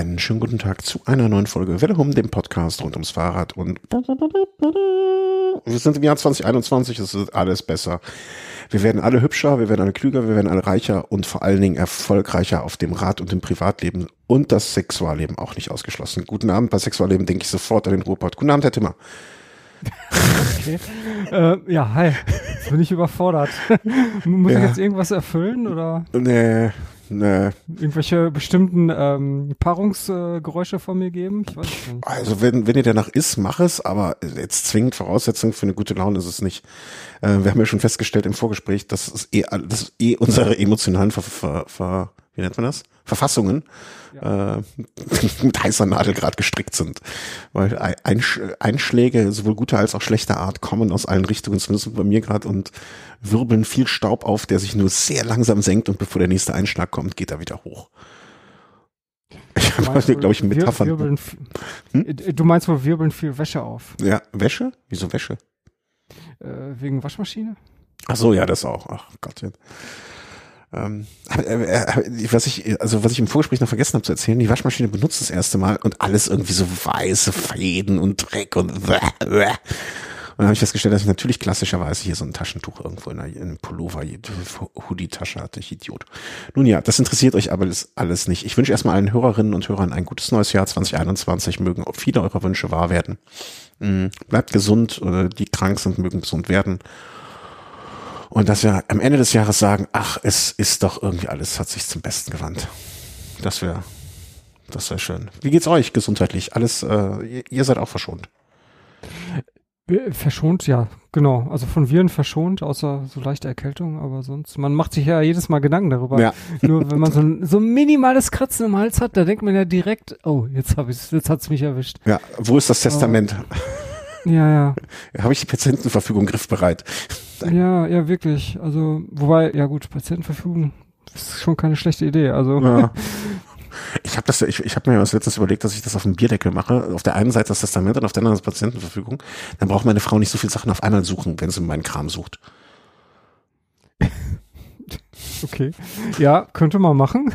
Einen schönen guten Tag zu einer neuen Folge Welle Hum, dem Podcast rund ums Fahrrad und wir sind im Jahr 2021, es wird alles besser. Wir werden alle hübscher, wir werden alle klüger, wir werden alle reicher und vor allen Dingen erfolgreicher auf dem Rad und im Privatleben und das Sexualleben auch nicht ausgeschlossen. Guten Abend, bei Sexualleben denke ich sofort an den Ruhrpott. Guten Abend, Herr Timmer. Okay. äh, ja, hi. Jetzt bin ich überfordert. Muss Ja. ich jetzt irgendwas erfüllen oder Nee, nee. irgendwelche bestimmten ähm, Paarungsgeräusche von mir geben? Ich weiß nicht. Also wenn, wenn ihr danach ist, mach es, aber jetzt zwingend Voraussetzung für eine gute Laune ist es nicht. Äh, wir haben ja schon festgestellt im Vorgespräch, dass es eh, dass eh unsere emotionalen Ver, Ver, Ver, wie nennt man das? Verfassungen äh, mit heißer Nadel gerade gestrickt sind. Weil Ein- Einsch Einschläge, sowohl guter als auch schlechter Art, kommen aus allen Richtungen, zumindest bei mir gerade, und wirbeln viel Staub auf, der sich nur sehr langsam senkt und bevor der nächste Einschlag kommt, geht er wieder hoch. Ich habe du, glaube ich, Metaphern. Wirbeln, Hm? Äh, Du meinst wohl wirbeln viel Wäsche auf? Ja, Wäsche? Wieso Wäsche? Äh, wegen Waschmaschine? Ach so, ja, das auch. Ach Gott. ja. Ähm, äh, äh, was ich, also was ich im Vorgespräch noch vergessen habe zu erzählen, die Waschmaschine benutzt das erste Mal und alles irgendwie so weiße Fäden und Dreck und und dann habe ich festgestellt, dass ich natürlich klassischerweise hier so ein Taschentuch irgendwo in, einem Pullover, Hoodie-Tasche hatte, ich Idiot. Nun ja, das interessiert euch aber alles, nicht. Ich wünsche erstmal allen Hörerinnen und Hörern ein gutes neues Jahr 2021. Mögen viele eurer Wünsche wahr werden. Mm, Bleibt gesund, äh, die krank sind, mögen gesund werden. Und dass wir am Ende des Jahres sagen, ach, es ist doch irgendwie alles, hat sich zum Besten gewandt. Das wäre, das wäre schön. Wie geht's euch gesundheitlich? Alles, äh, ihr, seid auch verschont. Äh, Verschont, ja, genau. Also von Viren verschont, außer so leichte Erkältung, aber sonst, man macht sich ja jedes Mal Gedanken darüber. Ja. Nur wenn man so ein, so ein minimales Kratzen im Hals hat, da denkt man ja direkt, oh, jetzt hab ich's, jetzt hat's mich erwischt. Ja, wo ist das Testament? Ja, ja. Habe ich die Patientenverfügung griffbereit? Ja, ja, wirklich. Also, wobei, ja gut, Patientenverfügung ist schon keine schlechte Idee. Also, Ja. Ich habe das, ich, ich habe mir was letztens überlegt, dass ich das auf dem Bierdeckel mache. Auf der einen Seite das Testament und auf der anderen das Patientenverfügung. Dann braucht meine Frau nicht so viele Sachen auf einmal suchen, wenn sie meinen Kram sucht. okay. Ja, könnte man machen.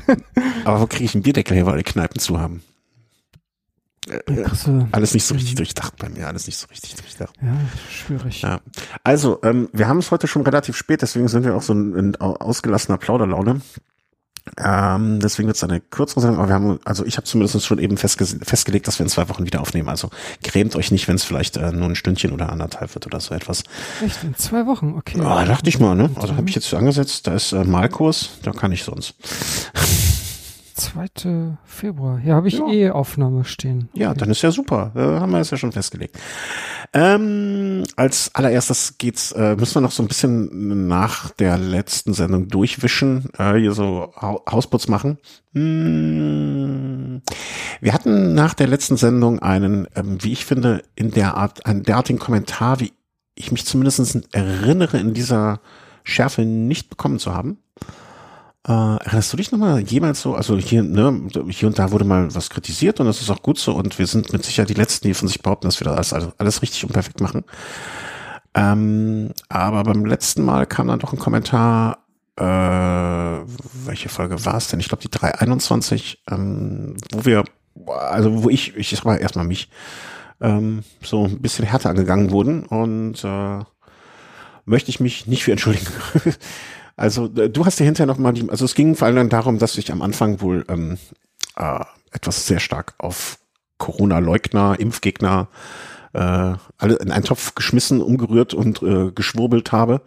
Aber wo kriege ich einen Bierdeckel her, weil alle Kneipen zu haben? Kriegst du- Alles nicht so richtig durchdacht bei mir, alles nicht so richtig durchdacht. ja, schwierig. Ja. Also, ähm, wir haben es heute schon relativ spät, deswegen sind wir auch so in, in au- ausgelassener Plauderlaune. Ähm, deswegen wird es eine kürzere Sendung, aber wir haben, also ich habe zumindest schon eben festge festgelegt, dass wir in zwei Wochen wieder aufnehmen. Also grämt euch nicht, wenn es vielleicht äh, nur ein Stündchen oder anderthalb wird oder so etwas. Echt, in zwei Wochen, okay. Ah, dachte ich mal, ne? Also habe ich jetzt angesetzt, da ist äh, Malkurs, da kann ich sonst. 2. Februar. Ja, habe ich Ja. eh Aufnahme stehen. Ja, dann ist ja super. Äh, haben wir es ja schon festgelegt. Ähm, als allererstes geht's, äh, müssen wir noch so ein bisschen nach der letzten Sendung durchwischen, äh, hier so ha Hausputz machen. Hm, wir hatten nach der letzten Sendung einen, ähm, wie ich finde, in der Art, einen derartigen Kommentar, wie ich mich zumindest erinnere, in dieser Schärfe nicht bekommen zu haben. Äh, erinnerst du dich nochmal jemals so, also hier, ne, hier und da wurde mal was kritisiert und das ist auch gut so und wir sind mit Sicherheit die Letzten, die von sich behaupten, dass wir das alles, alles richtig und perfekt machen. Ähm, aber beim letzten Mal kam dann doch ein Kommentar, äh, welche Folge war es denn? Ich glaube die 321, ähm, wo wir, also wo ich, ich sag mal erstmal mich, ähm, so ein bisschen härter angegangen wurden und äh, möchte ich mich nicht für entschuldigen. Also äh, du hast dir hinterher noch mal die, also es ging vor allem darum, dass ich am Anfang wohl ähm, äh, etwas sehr stark auf Corona-Leugner, Impfgegner äh, alle in einen Topf geschmissen, umgerührt und äh, geschwurbelt habe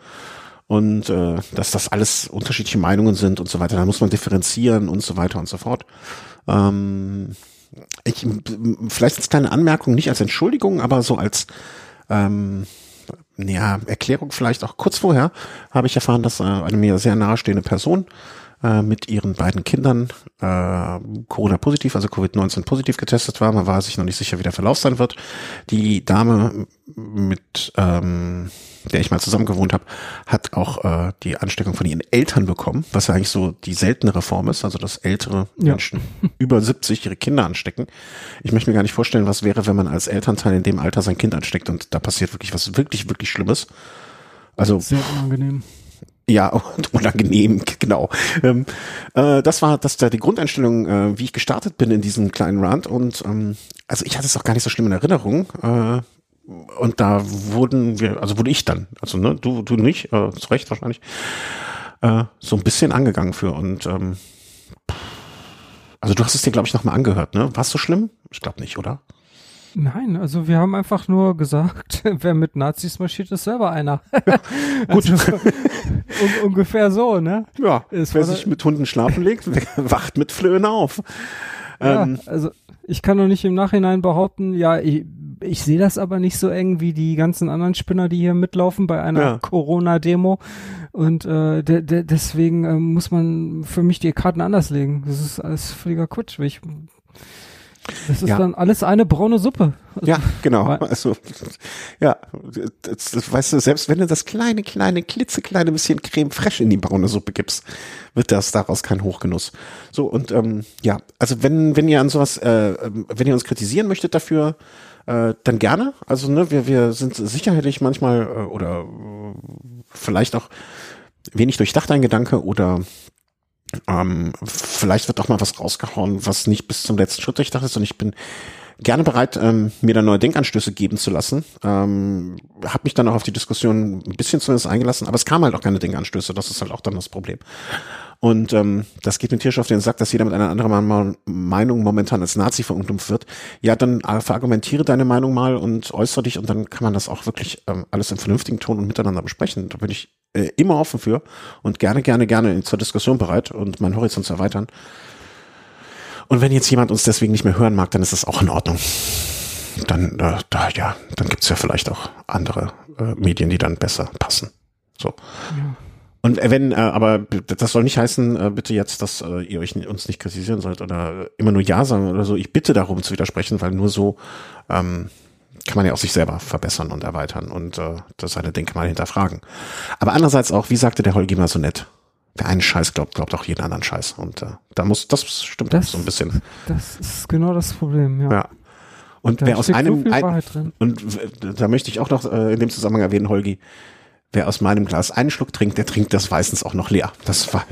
und äh, dass das alles unterschiedliche Meinungen sind und so weiter. Da muss man differenzieren und so weiter und so fort. Ähm, ich, vielleicht als kleine Anmerkung, nicht als Entschuldigung, aber so als ähm, ja, Erklärung vielleicht auch kurz vorher habe ich erfahren, dass äh, eine mir sehr nahestehende Person äh, mit ihren beiden Kindern äh, Corona-positiv, also Covid-19 positiv getestet war. Man war sich noch nicht sicher, wie der Verlauf sein wird. Die Dame, mit ähm, der ich mal zusammen gewohnt habe, hat auch äh, die Ansteckung von ihren Eltern bekommen, was ja eigentlich so die seltenere Form ist, also dass ältere Ja. Menschen über 70 ihre Kinder anstecken. Ich möchte mir gar nicht vorstellen, was wäre, wenn man als Elternteil in dem Alter sein Kind ansteckt und da passiert wirklich was wirklich, wirklich Schlimmes. Also Sehr unangenehm. Ja, und unangenehm, genau. Ähm, äh, das war das da die Grundeinstellung, äh, wie ich gestartet bin in diesem kleinen Rand. Und ähm, also ich hatte es auch gar nicht so schlimm in Erinnerung. Äh, und da wurden wir, also wurde ich dann, also ne, du, du nicht, äh, zu Recht wahrscheinlich, äh, so ein bisschen angegangen für. Und ähm, also du hast es dir, glaube ich, nochmal angehört, ne? War es so schlimm? Ich glaube nicht, oder? Nein, also wir haben einfach nur gesagt, wer mit Nazis marschiert, ist selber einer. Gut. Also, un ungefähr so, ne? Ja, es wer sich mit Hunden schlafen legt, wacht mit Flöhen auf. Ja, ähm, also ich kann doch nicht im Nachhinein behaupten, ja, ich, ich sehe das aber nicht so eng wie die ganzen anderen Spinner, die hier mitlaufen bei einer ja. Corona-Demo. Und äh, de de deswegen äh, muss man für mich die Karten anders legen. Das ist alles völliger Quatsch. Ich das ist ja. dann alles eine braune Suppe. Also, ja, genau. Also, ja, das, das, weißt du, selbst wenn du das kleine, kleine, klitzekleine bisschen Creme fraiche in die braune Suppe gibst, wird das daraus kein Hochgenuss. So, und ähm, ja, also wenn, wenn ihr an sowas, äh, wenn ihr uns kritisieren möchtet dafür, äh, dann gerne. Also, ne, wir, wir sind sicherlich manchmal äh, oder äh, vielleicht auch wenig durchdacht ein Gedanke oder ähm, vielleicht wird auch mal was rausgehauen, was nicht bis zum letzten Schritt durchdacht ist. Und ich bin gerne bereit, ähm, mir da neue Denkanstöße geben zu lassen. Ähm, habe mich dann auch auf die Diskussion ein bisschen zumindest eingelassen, aber es kam halt auch keine Denkanstöße. Das ist halt auch dann das Problem. Und ähm, das geht mir tierisch auf den Sack, dass jeder mit einer anderen Meinung momentan als Nazi verunglimpft wird. Ja, dann äh, verargumentiere deine Meinung mal und äußere dich und dann kann man das auch wirklich ähm, alles im vernünftigen Ton und miteinander besprechen. Da bin ich äh, immer offen für und gerne, gerne, gerne zur Diskussion bereit und meinen Horizont zu erweitern. Und wenn jetzt jemand uns deswegen nicht mehr hören mag, dann ist das auch in Ordnung. Dann, äh, da, ja, dann gibt's ja vielleicht auch andere äh, Medien, die dann besser passen. So. Ja. Und wenn, äh, aber das soll nicht heißen, äh, bitte jetzt, dass äh, ihr euch uns nicht kritisieren sollt oder immer nur Ja sagen oder so. Ich bitte darum zu widersprechen, weil nur so ähm, kann man ja auch sich selber verbessern und erweitern und äh, das seine Denkmal hinterfragen. Aber andererseits auch, wie sagte der Holgi mal so nett, wer einen Scheiß glaubt, glaubt auch jeden anderen Scheiß. Und äh, da muss, das stimmt das, auch so ein bisschen. Das ist genau das Problem, ja. ja. Und da wer aus einem, so ein, und da möchte ich auch noch äh, in dem Zusammenhang erwähnen, Holgi, wer aus meinem Glas einen Schluck trinkt, der trinkt das meistens auch noch leer. Das war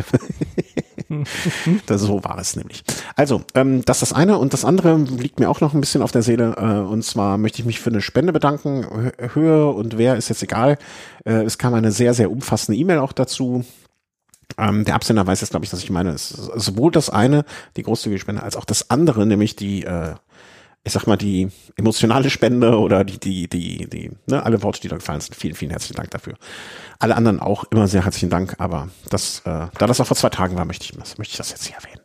das, so war es nämlich. Also, ähm, das ist das eine und das andere liegt mir auch noch ein bisschen auf der Seele. Äh, und zwar möchte ich mich für eine Spende bedanken. Höhe und wer ist jetzt egal. Äh, es kam eine sehr, sehr umfassende E-Mail auch dazu. Ähm, der Absender weiß jetzt, glaube ich, dass ich meine. Es ist sowohl das eine, die großzügige Spende, als auch das andere, nämlich die äh, ich sag mal, die emotionale Spende oder die, die, die, die, ne, alle Worte, die da gefallen sind. Vielen, vielen herzlichen Dank dafür. Alle anderen auch immer sehr herzlichen Dank, aber das, äh, da das auch vor zwei Tagen war, möchte ich, möchte ich das jetzt hier erwähnen.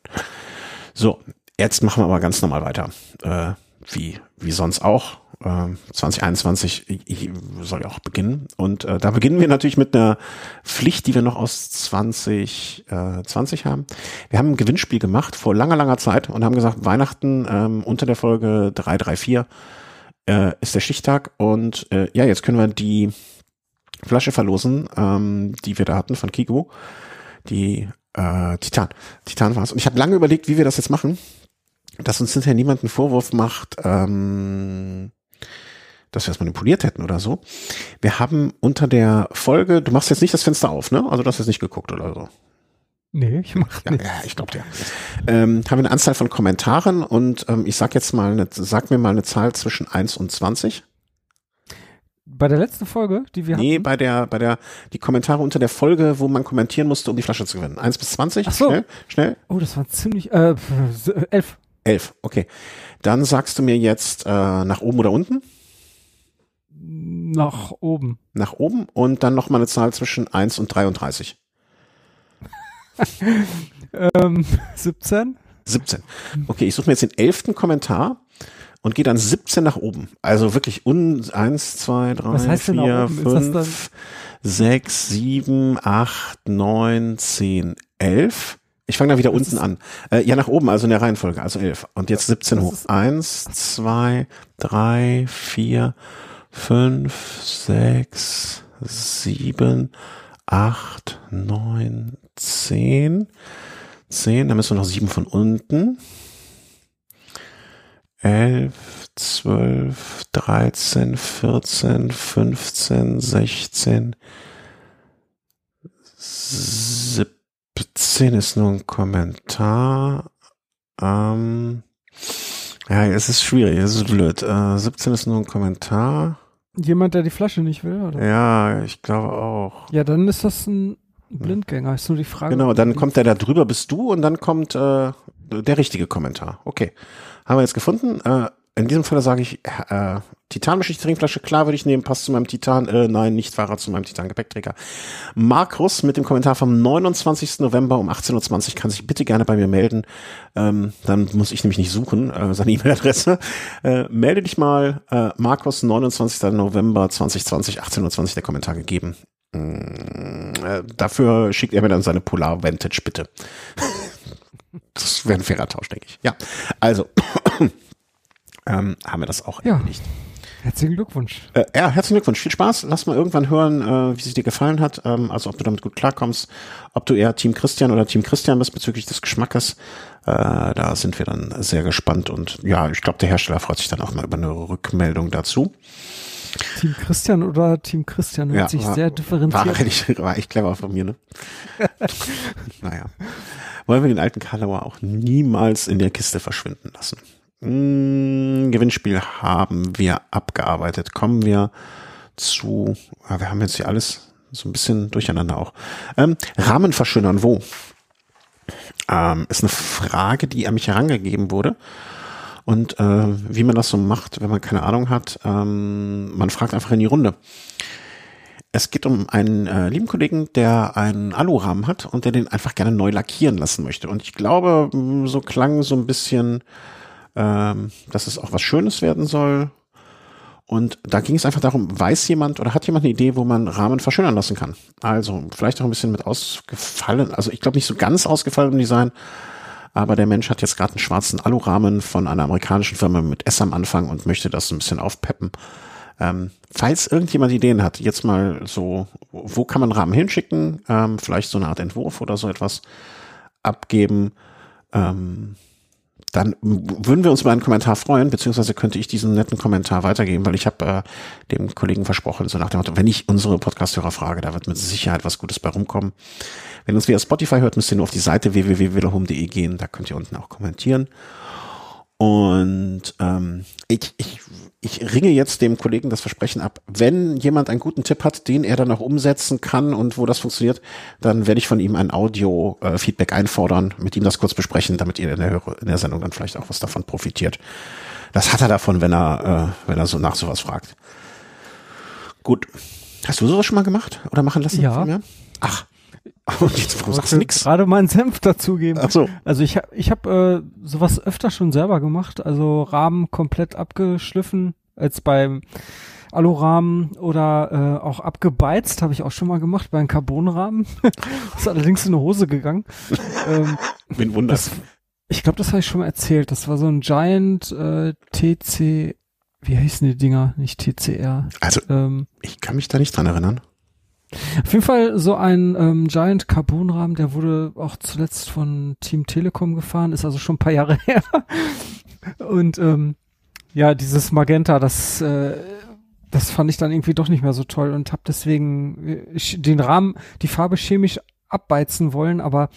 So, jetzt machen wir aber ganz normal weiter. Äh, wie, wie sonst auch. 2021 äh, soll ja auch beginnen. Und äh, da beginnen wir natürlich mit einer Pflicht, die wir noch aus 2020 äh, haben. Wir haben ein Gewinnspiel gemacht vor langer, langer Zeit und haben gesagt, Weihnachten ähm, unter der Folge 334 äh, ist der Stichtag. Und äh, ja, jetzt können wir die Flasche verlosen, ähm, die wir da hatten von Kigo. Die äh, Titan. Titan war es. Und ich habe lange überlegt, wie wir das jetzt machen dass uns hinterher niemand einen Vorwurf macht, ähm, dass wir es manipuliert hätten oder so. Wir haben unter der Folge, du machst jetzt nicht das Fenster auf, ne? Also du hast jetzt nicht geguckt oder so. Nee, ich mach ja, nicht. Ja, ich glaube dir. Ähm, haben wir eine Anzahl von Kommentaren und ähm, ich sag jetzt mal, eine, sag mir mal eine Zahl zwischen 1 und 20. Bei der letzten Folge, die wir Nee, hatten? bei der, bei der, die Kommentare unter der Folge, wo man kommentieren musste, um die Flasche zu gewinnen. 1 bis 20. Ach so. Schnell, schnell. Oh, das war ziemlich, äh, 11. Elf, okay. Dann sagst du mir jetzt äh, nach oben oder unten? Nach oben. Nach oben und dann nochmal eine Zahl zwischen 1 und 33. ähm, 17. 17. Okay, ich suche mir jetzt den elften Kommentar und gehe dann 17 nach oben. Also wirklich un 1, 2, 3, 4, 5, 6, 7, 8, 9, 10, 11. Ich fange da wieder das unten an. Äh, ja, nach oben, also in der Reihenfolge, also 11. Und jetzt 17 hoch. Eins, zwei, drei, vier, fünf, sechs, sieben, acht, neun, zehn. Zehn, dann müssen wir noch sieben von unten. Elf, zwölf, dreizehn, vierzehn, fünfzehn, sechzehn, 17 ist nur ein Kommentar. Ähm, ja, es ist schwierig, es ist blöd. Äh, 17 ist nur ein Kommentar. Jemand, der die Flasche nicht will, oder? Ja, ich glaube auch. Ja, dann ist das ein Blindgänger, ist nur die Frage. Genau, dann kommt der da drüber, bist du, und dann kommt äh, der richtige Kommentar. Okay. Haben wir jetzt gefunden. Äh, in diesem Fall sage ich, äh, Titanbeschichte Trinkflasche, klar würde ich nehmen, passt zu meinem Titan, äh, nein, nicht Fahrrad zu meinem Titan Gepäckträger. Markus mit dem Kommentar vom 29. November um 18.20 Uhr kann sich bitte gerne bei mir melden. Ähm, dann muss ich nämlich nicht suchen, äh, seine E-Mail-Adresse. Äh, melde dich mal, äh, Markus, 29. November 2020, 18.20 Uhr der Kommentar gegeben. Mm, äh, dafür schickt er mir dann seine Polar Vantage, bitte. das wäre ein fairer Tausch, denke ich. Ja, also ähm, haben wir das auch ja. nicht. Herzlichen Glückwunsch. Äh, ja, herzlichen Glückwunsch. Viel Spaß. Lass mal irgendwann hören, äh, wie es dir gefallen hat. Ähm, also ob du damit gut klarkommst, ob du eher Team Christian oder Team Christian bist bezüglich des Geschmackes. Äh, da sind wir dann sehr gespannt und ja, ich glaube, der Hersteller freut sich dann auch mal über eine Rückmeldung dazu. Team Christian oder Team Christian hört ja, sich war, sehr differenziert. War, echt, war echt clever von mir, ne? naja. Wollen wir den alten Karlauer auch niemals in der Kiste verschwinden lassen. Hm, Gewinnspiel haben wir abgearbeitet. Kommen wir zu, ja, wir haben jetzt hier alles so ein bisschen durcheinander auch. Ähm, Rahmen verschönern, wo? Ähm, ist eine Frage, die an mich herangegeben wurde. Und äh, wie man das so macht, wenn man keine Ahnung hat, ähm, man fragt einfach in die Runde. Es geht um einen äh, lieben Kollegen, der einen Alurahmen hat und der den einfach gerne neu lackieren lassen möchte. Und ich glaube, so klang so ein bisschen ähm, dass es auch was Schönes werden soll. Und da ging es einfach darum, weiß jemand oder hat jemand eine Idee, wo man Rahmen verschönern lassen kann? Also vielleicht auch ein bisschen mit ausgefallen, also ich glaube nicht so ganz ausgefallenem Design, aber der Mensch hat jetzt gerade einen schwarzen Alurahmen von einer amerikanischen Firma mit S am Anfang und möchte das ein bisschen aufpeppen. Ähm, falls irgendjemand Ideen hat, jetzt mal so, wo kann man Rahmen hinschicken? Ähm, vielleicht so eine Art Entwurf oder so etwas abgeben. Ähm, dann würden wir uns über einen Kommentar freuen, beziehungsweise könnte ich diesen netten Kommentar weitergeben, weil ich habe äh, dem Kollegen versprochen, so nach dem Motto, wenn ich unsere Podcasthörer frage, da wird mit Sicherheit was Gutes bei rumkommen. Wenn ihr uns via Spotify hört, müsst ihr nur auf die Seite www.willehum.de gehen, da könnt ihr unten auch kommentieren. Und ähm, ich, ich, ich ringe jetzt dem Kollegen das Versprechen ab, wenn jemand einen guten Tipp hat, den er dann auch umsetzen kann und wo das funktioniert, dann werde ich von ihm ein Audio-Feedback einfordern, mit ihm das kurz besprechen, damit ihr in der, in der Sendung dann vielleicht auch was davon profitiert. Das hat er davon, wenn er, äh, wenn er so nach sowas fragt. Gut. Hast du sowas schon mal gemacht oder machen lassen? Ja. Ach, Und jetzt, warum sagst du nichts? Gerade meinen Senf dazugeben. Ach so. Also ich habe ich hab, äh, sowas öfter schon selber gemacht. Also Rahmen komplett abgeschliffen, als beim Alurahmen oder äh, auch abgebeizt, habe ich auch schon mal gemacht bei einem Carbonrahmen. ist allerdings in eine Hose gegangen. ähm, Bin Wunder. Das, ich glaube, das habe ich schon mal erzählt. Das war so ein Giant äh, TC, wie heißen die Dinger? Nicht TCR. Also, ähm, ich kann mich da nicht dran erinnern. Auf jeden Fall so ein ähm, Giant Carbon-Rahmen, der wurde auch zuletzt von Team Telekom gefahren, ist also schon ein paar Jahre her. Und ähm, ja, dieses Magenta, das äh, das fand ich dann irgendwie doch nicht mehr so toll und habe deswegen äh, den Rahmen, die Farbe chemisch abbeizen wollen, aber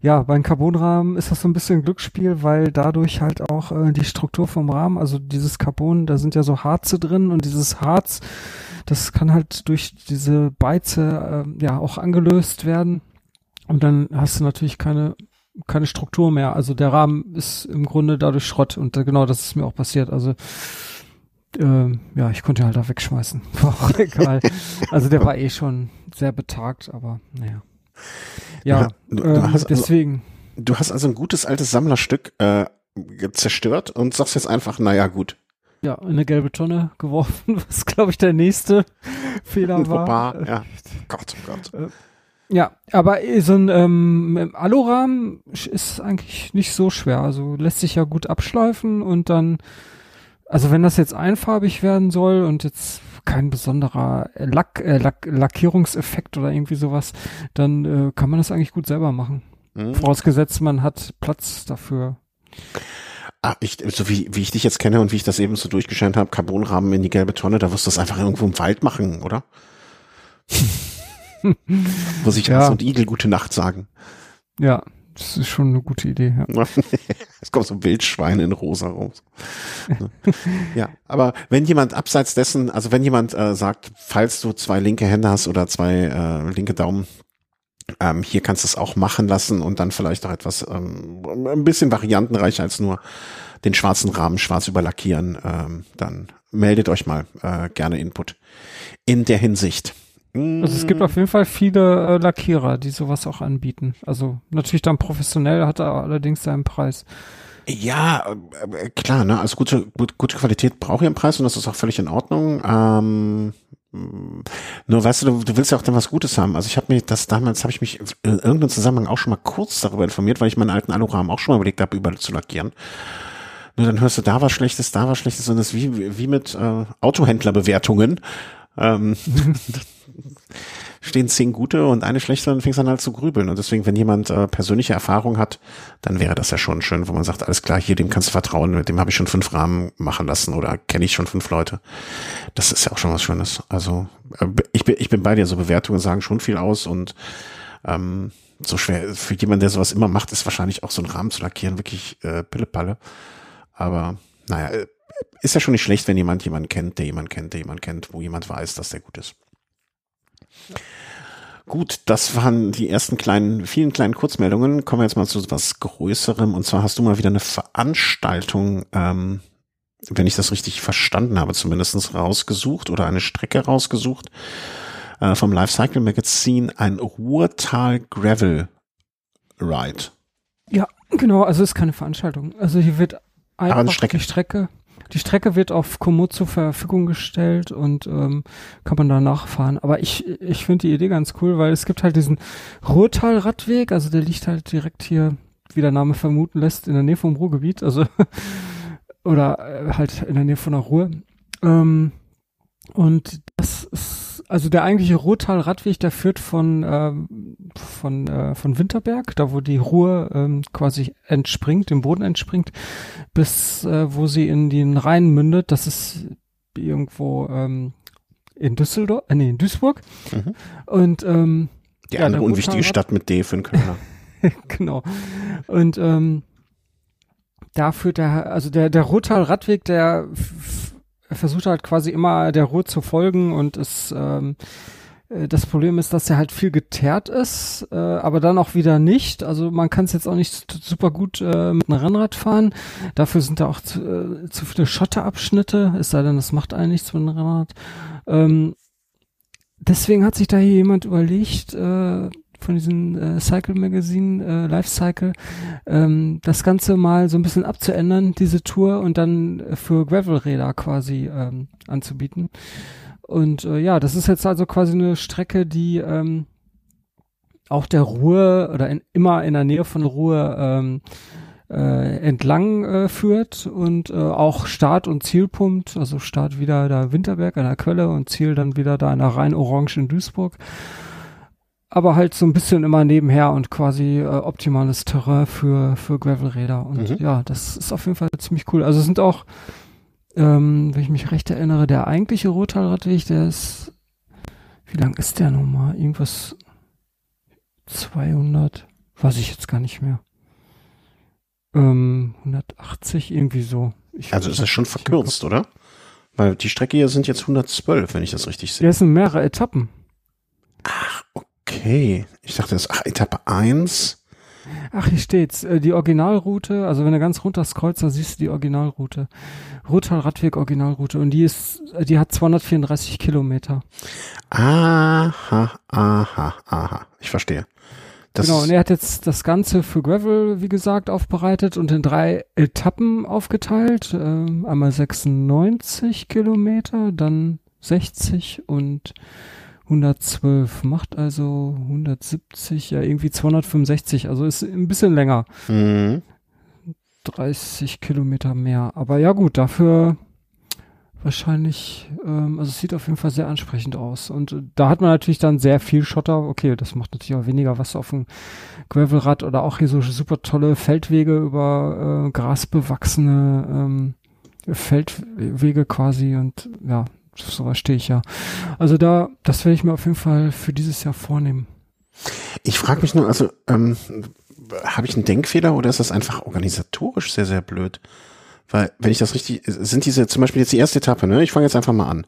ja, beim Carbonrahmen ist das so ein bisschen Glücksspiel, weil dadurch halt auch äh, die Struktur vom Rahmen, also dieses Carbon, da sind ja so Harze drin und dieses Harz das kann halt durch diese Beize äh, ja auch angelöst werden. Und dann hast du natürlich keine keine Struktur mehr. Also der Rahmen ist im Grunde dadurch Schrott und äh, genau das ist mir auch passiert. Also äh, ja, ich konnte ihn halt da wegschmeißen. War auch egal. Also der war eh schon sehr betagt, aber naja. Ja, du, ähm, du hast also deswegen. Also, du hast also ein gutes altes Sammlerstück äh, zerstört und sagst jetzt einfach, naja, gut, ja, in eine gelbe Tonne geworfen, was glaube ich der nächste Fehler war. war ja. Gott, oh Gott. Äh, ja, aber so ein ähm, Alurahmen ist eigentlich nicht so schwer. Also lässt sich ja gut abschleifen und dann, also wenn das jetzt einfarbig werden soll und jetzt kein besonderer Lack, äh, Lack Lackierungseffekt oder irgendwie sowas, dann äh, kann man das eigentlich gut selber machen. Mhm. Vorausgesetzt, man hat Platz dafür. Ah, ich, so wie, wie ich dich jetzt kenne und wie ich das eben so durchgescheint habe, Carbonrahmen in die gelbe Tonne, da wirst du das einfach irgendwo im Wald machen, oder? Wo sich ja. und Igel gute Nacht sagen. Ja, das ist schon eine gute Idee. Ja. es kommt so ein Wildschwein in rosa raus. ja, aber wenn jemand abseits dessen, also wenn jemand äh, sagt, falls du zwei linke Hände hast oder zwei äh, linke Daumen, ähm, hier kannst du es auch machen lassen und dann vielleicht auch etwas ähm, ein bisschen variantenreicher als nur den schwarzen Rahmen schwarz überlackieren. Ähm, dann meldet euch mal äh, gerne Input in der Hinsicht. Also es gibt auf jeden Fall viele äh, Lackierer, die sowas auch anbieten. Also natürlich dann professionell, hat er allerdings seinen Preis. Ja, äh, klar, ne? Also gute, gut, gute Qualität braucht ihr einen Preis und das ist auch völlig in Ordnung. Ähm, nur weißt du, du, willst ja auch dann was Gutes haben. Also ich habe mir das damals, habe ich mich in irgendeinem Zusammenhang auch schon mal kurz darüber informiert, weil ich meinen alten Alurahmen auch schon mal überlegt habe, überall zu lackieren. Nur dann hörst du da was Schlechtes, da was Schlechtes und das wie, wie mit äh, Autohändlerbewertungen. Ähm, stehen zehn gute und eine schlechte, dann fängst dann halt zu grübeln. Und deswegen, wenn jemand äh, persönliche Erfahrung hat, dann wäre das ja schon schön, wo man sagt, alles klar, hier, dem kannst du vertrauen, mit dem habe ich schon fünf Rahmen machen lassen oder kenne ich schon fünf Leute. Das ist ja auch schon was Schönes. Also äh, ich, bin, ich bin bei dir, so Bewertungen sagen schon viel aus und ähm, so schwer, für jemanden, der sowas immer macht, ist wahrscheinlich auch so ein Rahmen zu lackieren wirklich äh, Pillepalle. Aber naja, äh, ist ja schon nicht schlecht, wenn jemand jemanden kennt, der jemanden kennt, der jemanden kennt, wo jemand weiß, dass der gut ist. Gut, das waren die ersten kleinen, vielen kleinen Kurzmeldungen. Kommen wir jetzt mal zu was Größerem. Und zwar hast du mal wieder eine Veranstaltung, ähm, wenn ich das richtig verstanden habe, zumindestens rausgesucht oder eine Strecke rausgesucht äh, vom Lifecycle Magazine, ein Ruhrtal Gravel Ride. Ja, genau. Also es ist keine Veranstaltung. Also hier wird einfach Strecke. die Strecke die Strecke wird auf Komoot zur Verfügung gestellt und ähm, kann man da nachfahren. Aber ich, ich finde die Idee ganz cool, weil es gibt halt diesen Ruhrtal-Radweg, also der liegt halt direkt hier, wie der Name vermuten lässt, in der Nähe vom Ruhrgebiet, also oder äh, halt in der Nähe von der Ruhr. Ähm, und das ist, also der eigentliche Ruhrtal-Radweg, der führt von, ähm, von, äh, von Winterberg, da wo die Ruhr ähm, quasi entspringt, dem Boden entspringt, bis äh, wo sie in den Rhein mündet. Das ist irgendwo ähm, in Düsseldorf, äh, nee, in Duisburg. Mhm. Und ähm, die ja, andere unwichtige Stadt mit D für den Kölner. genau. Und ähm, da führt der, also der, der Ruhrtal-Radweg, der er versucht halt quasi immer der Ruhe zu folgen und es ähm, äh, das Problem ist, dass er halt viel geteert ist, äh, aber dann auch wieder nicht. Also man kann es jetzt auch nicht super gut äh, mit einem Rennrad fahren. Dafür sind da auch zu, äh, zu viele Schotterabschnitte, es sei denn, das macht eigentlich nichts mit einem Rennrad. Ähm, deswegen hat sich da hier jemand überlegt, äh, von diesem äh, Cycle Magazine, äh, Life Cycle, ähm, das Ganze mal so ein bisschen abzuändern, diese Tour, und dann für Gravelräder quasi ähm, anzubieten. Und äh, ja, das ist jetzt also quasi eine Strecke, die ähm, auch der Ruhe oder in, immer in der Nähe von Ruhe ähm, äh, entlang äh, führt und äh, auch Start- und Zielpunkt, also Start wieder da Winterberg an der Quelle und Ziel dann wieder da in der Rhein-Orange in Duisburg aber halt so ein bisschen immer nebenher und quasi äh, optimales Terrain für, für Gravelräder. Und mhm. ja, das ist auf jeden Fall ziemlich cool. Also sind auch, ähm, wenn ich mich recht erinnere, der eigentliche Rotalradweg, der ist, wie lang ist der nochmal? Irgendwas 200, weiß ich jetzt gar nicht mehr. Ähm, 180, irgendwie so. Ich also ist das schon verkürzt, oder? Weil die Strecke hier sind jetzt 112, wenn ich das richtig sehe. Ja, es sind mehrere Etappen. Ach, okay. Ich dachte, das ist ach, Etappe 1. Ach, hier steht's. Äh, die Originalroute, also wenn du ganz runter scrollst, da siehst du die Originalroute. Ruhrtal Radweg Originalroute und die ist, die hat 234 Kilometer. Aha, aha, aha. Ich verstehe. Das genau, und er hat jetzt das Ganze für Gravel, wie gesagt, aufbereitet und in drei Etappen aufgeteilt. Ähm, einmal 96 Kilometer, dann 60 und 112 macht also 170, ja irgendwie 265, also ist ein bisschen länger. Mhm. 30 Kilometer mehr. Aber ja gut, dafür wahrscheinlich, ähm, also es sieht auf jeden Fall sehr ansprechend aus. Und äh, da hat man natürlich dann sehr viel Schotter. Okay, das macht natürlich auch weniger was auf dem Gravelrad oder auch hier so super tolle Feldwege über äh, grasbewachsene ähm, Feldwege quasi und ja, sowas stehe ich ja. Also da, das werde ich mir auf jeden Fall für dieses Jahr vornehmen. Ich frage mich nur, also ähm, habe ich einen Denkfehler oder ist das einfach organisatorisch sehr, sehr blöd? Weil, wenn ich das richtig, sind diese, zum Beispiel jetzt die erste Etappe, ne? Ich fange jetzt einfach mal an.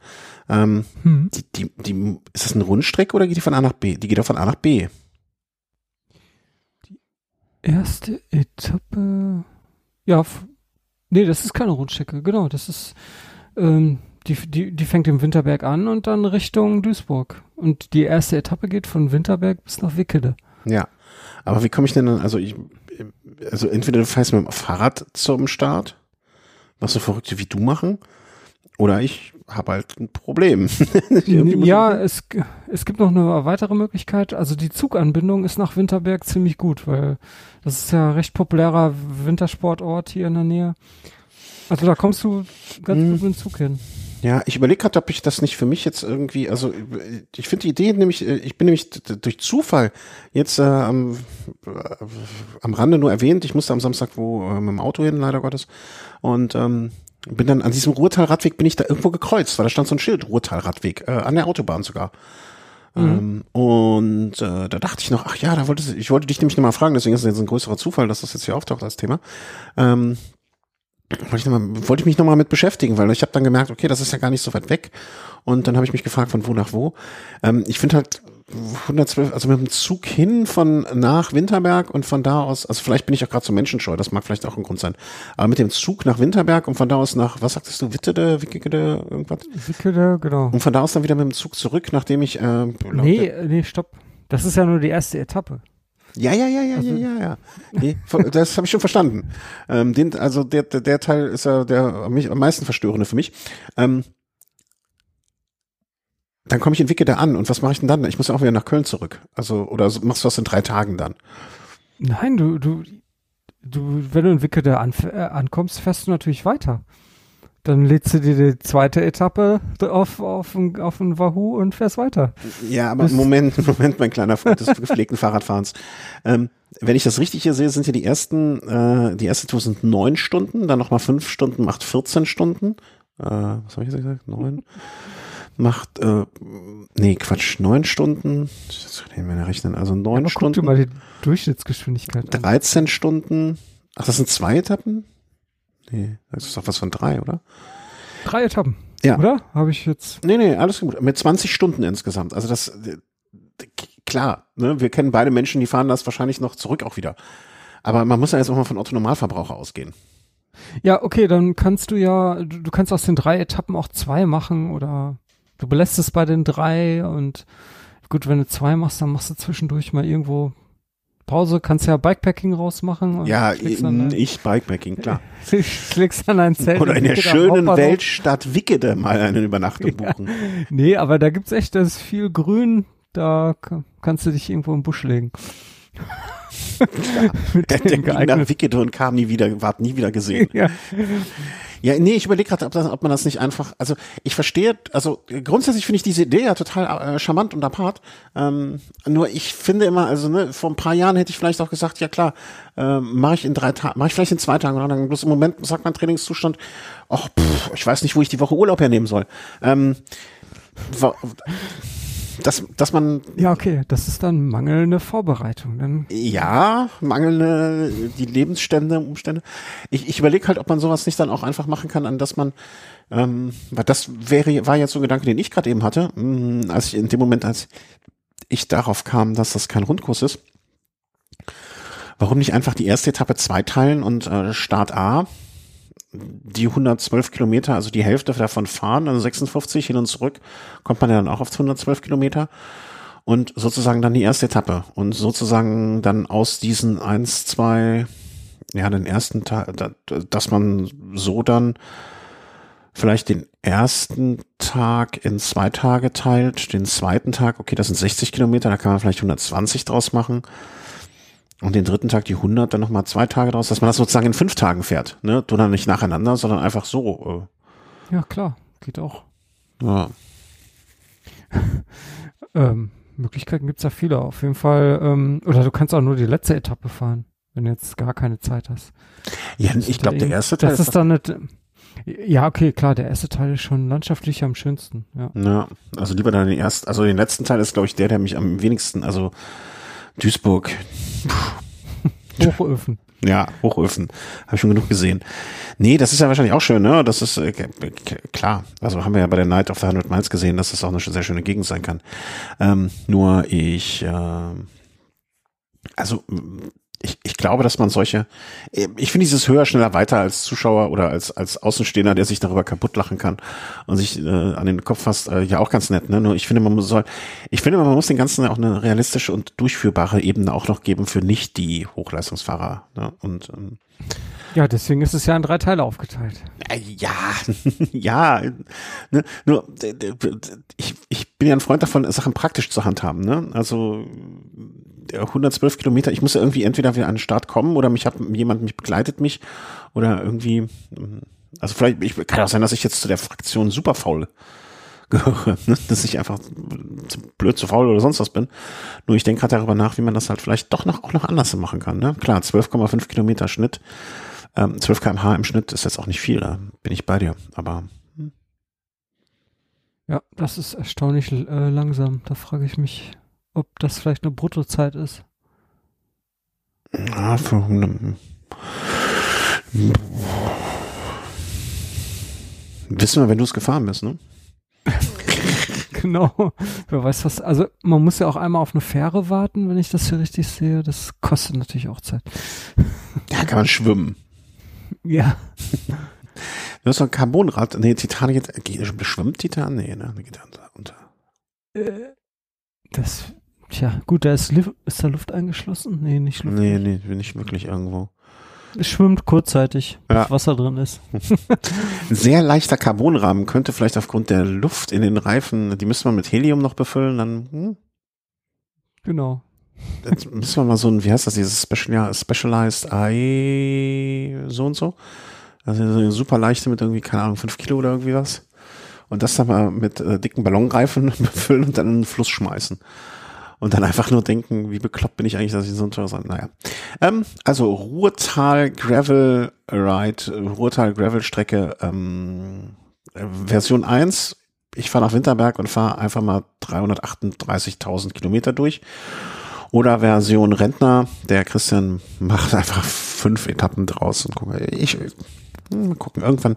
Ähm, hm. die, die, die, ist das eine Rundstrecke oder geht die von A nach B? Die geht doch von A nach B. Die erste Etappe, ja, nee, das ist keine Rundstrecke, genau, das ist, ähm, die, die, die fängt im Winterberg an und dann Richtung Duisburg. Und die erste Etappe geht von Winterberg bis nach Wickede. Ja. Aber wie komme ich denn dann, also ich, also entweder du fährst mit dem Fahrrad zum Start, was so Verrückte wie du machen, oder ich habe halt ein Problem. ja, es, es gibt noch eine weitere Möglichkeit. Also die Zuganbindung ist nach Winterberg ziemlich gut, weil das ist ja ein recht populärer Wintersportort hier in der Nähe. Also da kommst du ganz hm. gut mit dem Zug hin. Ja, ich überlege gerade, ob ich das nicht für mich jetzt irgendwie, also ich finde die Idee nämlich, äh, ich bin nämlich durch Zufall jetzt äh, am, äh, am Rande nur erwähnt, ich musste am Samstag wo äh, mit dem Auto hin, leider Gottes, und ähm, bin dann an diesem Ruhrtalradweg bin ich da irgendwo gekreuzt, weil da stand so ein Schild, Ruhrtalradweg, äh, an der Autobahn sogar. Mhm. Ähm, und äh, da dachte ich noch, ach ja, da wollte ich wollte dich nämlich nochmal fragen, deswegen ist es jetzt ein größerer Zufall, dass das jetzt hier auftaucht als Thema. Ähm, wollte ich, noch mal, wollte ich mich nochmal mit beschäftigen, weil ich habe dann gemerkt, okay, das ist ja gar nicht so weit weg. Und dann habe ich mich gefragt, von wo nach wo. Ähm, ich finde halt 112, also mit dem Zug hin von nach Winterberg und von da aus, also vielleicht bin ich auch gerade so menschenscheu, das mag vielleicht auch ein Grund sein. Aber mit dem Zug nach Winterberg und von da aus nach, was sagtest du, Wittede, Wickede, irgendwas? Wickede, genau. Und von da aus dann wieder mit dem Zug zurück, nachdem ich. Äh, nee, nee, stopp. Das ist ja nur die erste Etappe. Ja, ja, ja, ja, ja, ja, ja. Nee, das habe ich schon verstanden. Ähm, den, also der, der, der Teil ist ja der mich am meisten verstörende für mich. Ähm, dann komme ich in Wicke da an und was mache ich denn dann? Ich muss ja auch wieder nach Köln zurück. Also, oder machst du das in drei Tagen dann? Nein, du, du, du, wenn du in Wicke da an, äh, ankommst, fährst du natürlich weiter. Dann lädst du dir die zweite Etappe auf, auf, auf den Wahoo und fährst weiter. Ja, aber das Moment, Moment, mein kleiner Freund des gepflegten Fahrradfahrens. Ähm, wenn ich das richtig hier sehe, sind ja die ersten, äh, die erste Tour sind neun Stunden, dann nochmal fünf Stunden macht 14 Stunden. Äh, was habe ich gesagt? Neun? macht, äh, nee, Quatsch, neun Stunden, das kann ich mir rechnen, also neun ja, Stunden. Guck dir mal die Durchschnittsgeschwindigkeit 13 an. Stunden, ach, das sind zwei Etappen? Nee, das ist doch was von drei, oder? Drei Etappen. Ja. Oder? Habe ich jetzt. Nee, nee, alles gut. Mit 20 Stunden insgesamt. Also das, klar, ne, wir kennen beide Menschen, die fahren das wahrscheinlich noch zurück auch wieder. Aber man muss ja jetzt auch mal von Otto Normalverbraucher ausgehen. Ja, okay, dann kannst du ja, du, du kannst aus den drei Etappen auch zwei machen oder du belässt es bei den drei und gut, wenn du zwei machst, dann machst du zwischendurch mal irgendwo Pause, kannst ja Bikepacking rausmachen. ja, ich Bikepacking, klar. schlägst dann ein Zelt. Oder in der schönen Weltstadt Wickede mal eine Übernachtung buchen. Ja. Nee, aber da gibt's echt, das ist viel Grün, da kannst du dich irgendwo im Busch legen. Ja, der, der ging nach Wickede und kam nie wieder, ward nie wieder gesehen. Ja. Ja, nee, ich überlege gerade, ob, ob man das nicht einfach, also ich verstehe, also grundsätzlich finde ich diese Idee ja total äh, charmant und apart. Ähm, nur ich finde immer, also ne, vor ein paar Jahren hätte ich vielleicht auch gesagt, ja klar, äh, mache ich in drei Tagen, mache ich vielleicht in zwei Tagen oder dann bloß im Moment sagt mein Trainingszustand, ach, pff, ich weiß nicht, wo ich die Woche Urlaub hernehmen soll. Ähm, dass, dass man. Ja, okay, das ist dann mangelnde Vorbereitung. Dann. Ja, mangelnde, die Lebensstände, Umstände. Ich, ich überlege halt, ob man sowas nicht dann auch einfach machen kann, an dass man, ähm, weil das wäre, war jetzt so ein Gedanke, den ich gerade eben hatte, mh, mm, als ich in dem Moment, als ich darauf kam, dass das kein Rundkurs ist. Warum nicht einfach die erste Etappe zweiteilen und äh, Start A die 112 Kilometer, also die Hälfte davon fahren, also 56 hin und zurück, kommt man ja dann auch auf 112 Kilometer. Und sozusagen dann die erste Etappe. Und sozusagen dann aus diesen eins, zwei, ja, den ersten Tag, dass man so dann vielleicht den ersten Tag in zwei Tage teilt, den zweiten Tag, okay, das sind 60 Kilometer, da kann man vielleicht 120 draus machen und den dritten Tag die 100, dann nochmal zwei Tage draus, dass man das sozusagen in fünf Tagen fährt. Ne? Du dann nicht nacheinander, sondern einfach so. Äh. Ja, klar, geht auch. Ja. ähm, Möglichkeiten gibt's ja viele. Auf jeden Fall, ähm, oder du kannst auch nur die letzte Etappe fahren, wenn du jetzt gar keine Zeit hast. Ja, ich glaube, der erste Teil. Das ist dann nicht, Ja, okay, klar, der erste Teil ist schon landschaftlich am schönsten. Ja, ja also lieber dann den ersten, also den letzten Teil ist, glaube ich, der, der mich am wenigsten, also Duisburg. Hochöfen. Ja, Hochöfen. Habe ich schon genug gesehen. Nee, das ist ja wahrscheinlich auch schön, ne? Das ist äh, klar. Also haben wir ja bei der Night of the Hundred Miles gesehen, dass das auch eine sehr schöne Gegend sein kann. Ähm, nur ich, äh, also ich, ich glaube, dass man solche, ich finde dieses höher, schneller, weiter als Zuschauer oder als, als Außenstehender, der sich darüber kaputt lachen kann und sich äh, an den Kopf fasst, äh, ja auch ganz nett. Ne? Nur ich finde, man soll, ich finde, man muss den Ganzen auch eine realistische und durchführbare Ebene auch noch geben für nicht die Hochleistungsfahrer. Ne? Und ähm, ja, deswegen ist es ja in drei Teile aufgeteilt. Äh, ja, ja. Ne, nur ich, ich bin ja ein Freund davon, Sachen praktisch zu handhaben. Ne? Also 112 Kilometer, ich muss ja irgendwie entweder wieder an den Start kommen oder mich hat jemand mich begleitet mich oder irgendwie, also vielleicht, ich, kann auch sein, dass ich jetzt zu der Fraktion super faul gehöre, ne? dass ich einfach zu blöd, zu faul oder sonst was bin. Nur ich denke gerade darüber nach, wie man das halt vielleicht doch noch auch noch anders machen kann. Ne? Klar, 12,5 Kilometer Schnitt, ähm, 12 kmh im Schnitt ist jetzt auch nicht viel, da bin ich bei dir, aber hm. ja, das ist erstaunlich äh, langsam. Da frage ich mich, ob das vielleicht eine Bruttozeit ist. Ja, für eine, Wissen wir, wenn du es gefahren bist, ne? genau. Wer weiß was. Also man muss ja auch einmal auf eine Fähre warten, wenn ich das hier richtig sehe. Das kostet natürlich auch Zeit. Ja, kann man schwimmen. Ja. Du hast doch ein Carbonrad. Nee, Titan geht, schwimmt Titan? Nee, ne? Geht unter. Äh, das Tja, gut, da ist, ist da Luft eingeschlossen? Nee, nicht Luft. Nee, nee, nicht wirklich irgendwo. Es schwimmt kurzzeitig, ja. bis Wasser drin ist. Ein sehr leichter Carbonrahmen könnte vielleicht aufgrund der Luft in den Reifen, die müssen wir mit Helium noch befüllen, dann. Hm? Genau. Jetzt müssen wir mal so ein, wie heißt das, dieses Special, Specialized AI so und so. Also eine super leichte mit irgendwie, keine Ahnung, fünf Kilo oder irgendwie was. Und das dann mal mit äh, dicken Ballonreifen befüllen und dann in den Fluss schmeißen und dann einfach nur denken, wie bekloppt bin ich eigentlich, dass ich so ein teures Naja. Ähm, also Ruhrtal Gravel Ride, Ruhrtal Gravel Strecke, ähm, Version 1. Ich fahre nach Winterberg und fahre einfach mal 338.000 Kilometer durch. Oder Version Rentner, der Christian macht einfach fünf Etappen draus und guck, ich, hm, mal gucken, irgendwann.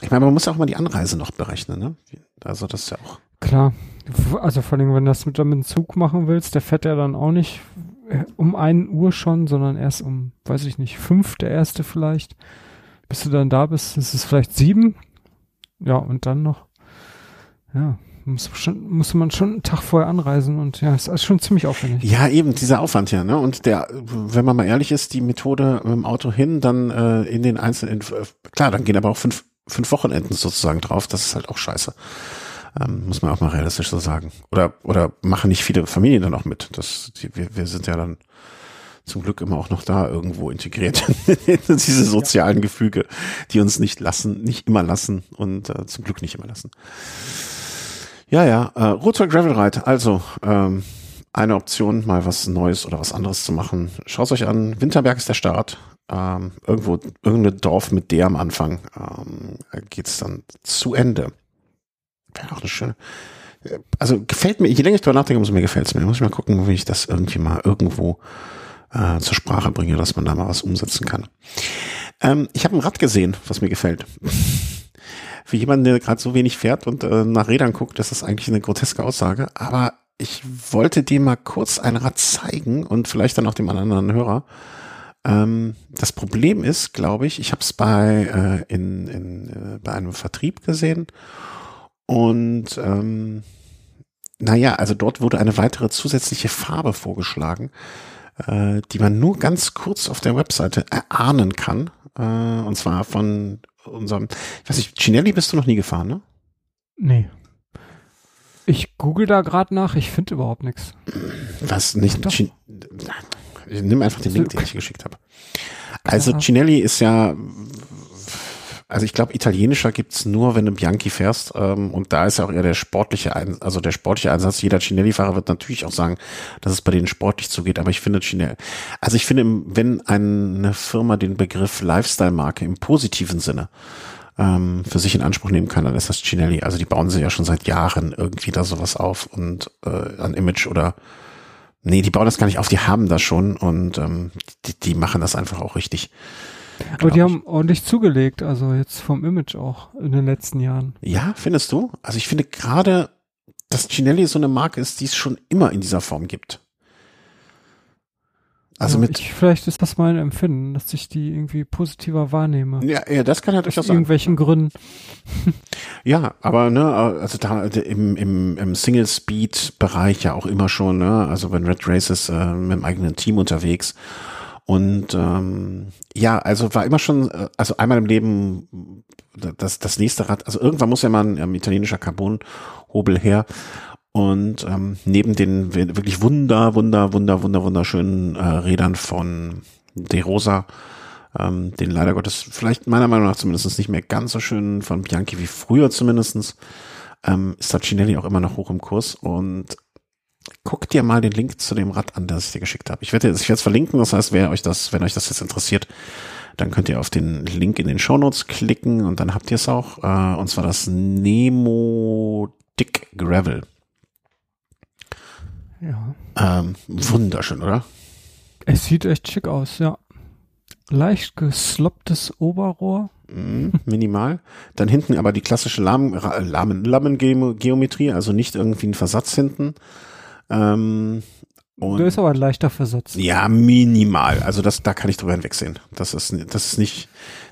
Ich meine, man muss ja auch mal die Anreise noch berechnen, ne? Also das ist ja auch. Klar, also vor allem, wenn du das mit, dem Zug machen willst, der fährt ja dann auch nicht äh, um ein Uhr schon, sondern erst um, weiß ich nicht, fünf, der erste vielleicht. Bis du dann da bist, ist es vielleicht sieben. Ja, und dann noch, ja, muss, schon, muss man schon einen Tag vorher anreisen und ja, ist schon ziemlich aufwendig. Ja, eben, dieser Aufwand ja, ne? Und der, wenn man mal ehrlich ist, die Methode mit dem Auto hin, dann äh, in den einzelnen, klar, dann gehen aber auch fünf, fünf Wochenenden sozusagen drauf, das ist halt auch scheiße. Ähm, muss man auch mal realistisch so sagen. Oder, oder machen nicht viele Familien dann auch mit. Das, die, wir, wir sind ja dann zum Glück immer auch noch da irgendwo integriert in diese sozialen ja. Gefüge, die uns nicht lassen, nicht immer lassen und äh, zum Glück nicht immer lassen. Ja, ja, äh, Rotor Gravel Ride, also ähm, eine Option, mal was Neues oder was anderes zu machen. Schaut euch an, Winterberg ist der Start. Ähm, irgendwo, irgendein Dorf mit der am Anfang ähm, geht's dann zu Ende. Wäre auch eine schöne. Also gefällt mir, je länger ich darüber nachdenke, umso mehr gefällt es mir. Muss ich mal gucken, wie ich das irgendwie mal irgendwo äh, zur Sprache bringe, dass man da mal was umsetzen kann. Ähm, ich habe ein Rad gesehen, was mir gefällt. Für jemanden, der gerade so wenig fährt und äh, nach Rädern guckt, das ist eigentlich eine groteske Aussage. Aber ich wollte dir mal kurz ein Rad zeigen und vielleicht dann auch dem anderen Hörer. Ähm, das Problem ist, glaube ich, ich habe es bei äh, in, in äh, bei einem Vertrieb gesehen und ähm, naja, also dort wurde eine weitere zusätzliche Farbe vorgeschlagen, äh, die man nur ganz kurz auf der Webseite erahnen kann. Äh, und zwar von unserem, ich weiß nicht, Cinelli bist du noch nie gefahren, ne? Nee. Ich google da gerade nach, ich finde überhaupt nichts. Was nicht? Cin Nimm einfach den Link, den ich geschickt habe. Also Cinelli ist ja Also ich glaube, italienischer gibt's nur, wenn du Bianchi fährst. Ähm, und da ist ja auch eher der sportliche, Ein also der sportliche Einsatz. Jeder Cinelli-Fahrer wird natürlich auch sagen, dass es bei denen sportlich zugeht. Aber ich finde Cinelli, also ich finde, wenn eine Firma den Begriff Lifestyle-Marke im positiven Sinne ähm, für sich in Anspruch nehmen kann, dann ist das Cinelli. Also die bauen sie ja schon seit Jahren irgendwie da sowas auf und äh, an Image oder Nee, die bauen das gar nicht auf, die haben das schon und ähm, die, die machen das einfach auch richtig. Aber die haben ordentlich zugelegt, also jetzt vom Image auch in den letzten Jahren. Ja, findest du? Also ich finde gerade, dass Cinelli so eine Marke ist, die es schon immer in dieser Form gibt. Also ja, mit ich, vielleicht ist das mein Empfinden, dass ich die irgendwie positiver wahrnehme. Ja, ja das kann ja durchaus sein. Aus irgendwelchen Gründen. ja, aber ne, also da im, im, im Single-Speed-Bereich ja auch immer schon, ne, also wenn Red Race ist äh, mit dem eigenen Team unterwegs und ähm, ja, also war immer schon, äh, also einmal im Leben das, das nächste Rad, also irgendwann muss ja mal ein ähm, italienischer Carbon-Hobel her. Und ähm, neben den wirklich wunder, wunder, wunder, wunder, wunderschönen äh, Rädern von De Rosa, ähm, den leider Gottes vielleicht meiner Meinung nach zumindest nicht mehr ganz so schön von Bianchi wie früher zumindestens, ähm, ist Tacinelli auch immer noch hoch im Kurs und guck dir mal den Link zu dem Rad an, das ich dir geschickt habe. Ich werde es verlinken, das heißt, wer euch das, wenn euch das jetzt interessiert, dann könnt ihr auf den Link in den Shownotes klicken und dann habt ihr es auch. Äh, und zwar das Nemo Dick Gravel. Ja. Ähm, wunderschön, oder? Es sieht echt schick aus, ja. Leicht geslopptes Oberrohr. Mm, minimal. Dann hinten aber die klassische Lahmen, Lahmen, Lammengeometrie, also nicht irgendwie ein Versatz hinten. Ähm, und das ist aber ein leichter Versatz. Ja, minimal. Also das, da kann ich drüber hinwegsehen. Das ist, das ist nicht,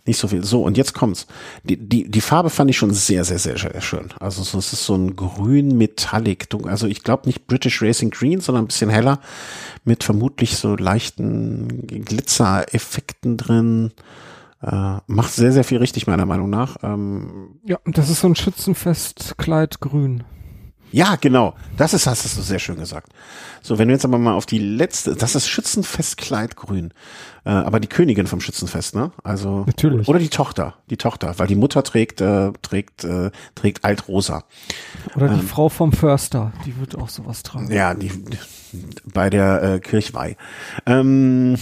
nicht so viel. So, und jetzt kommt's. Die, die, die Farbe fand ich schon sehr, sehr, sehr, sehr schön. Also es ist so ein grün Metallic. Also ich glaube nicht British Racing Green, sondern ein bisschen heller mit vermutlich so leichten Glitzereffekten drin. Äh, macht sehr, sehr viel richtig, meiner Meinung nach. Ähm, ja, das ist so ein Schützenfestkleid grün. Ja, genau. Das ist, hast du sehr schön gesagt. So, wenn wir jetzt aber mal auf die letzte, das ist Schützenfestkleid grün. Äh, aber die Königin vom Schützenfest, ne? Also. Natürlich. Oder die Tochter. Die Tochter, weil die Mutter trägt, äh, trägt, äh, trägt altrosa. Oder die ähm, Frau vom Förster, die wird auch sowas tragen. Ja, die, bei der äh, Kirchweih. Ähm,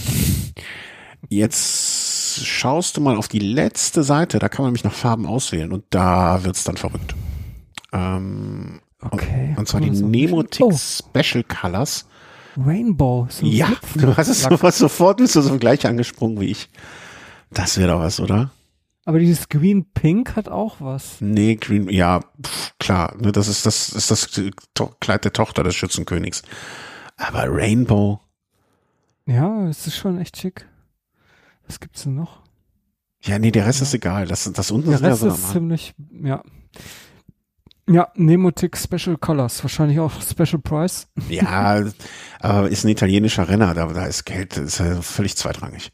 jetzt schaust du mal auf die letzte Seite, da kann man nämlich noch Farben auswählen und da wird's dann verrückt. Ähm, Okay. Und, zwar die Nemotix oh. Special Colors. Rainbow. So ja, du hast es sofort, sofort bist du so gleich angesprungen wie ich. Das wäre doch was, oder? Aber dieses Green Pink hat auch was. Nee, Green, ja, pff, klar, ne, das ist das ist das Kleid der Tochter des Schützenkönigs. Aber Rainbow. Ja, es ist schon echt schick. Was gibt's denn noch? Ja, nee, der Rest ja. ist egal. Das, das unten der Rest ist, ja so ist ziemlich, ja. Ja, Nemotic Special Colors, wahrscheinlich auch Special Price. Ja, aber ist ein italienischer Renner, da, da ist Geld, ist ja völlig zweitrangig.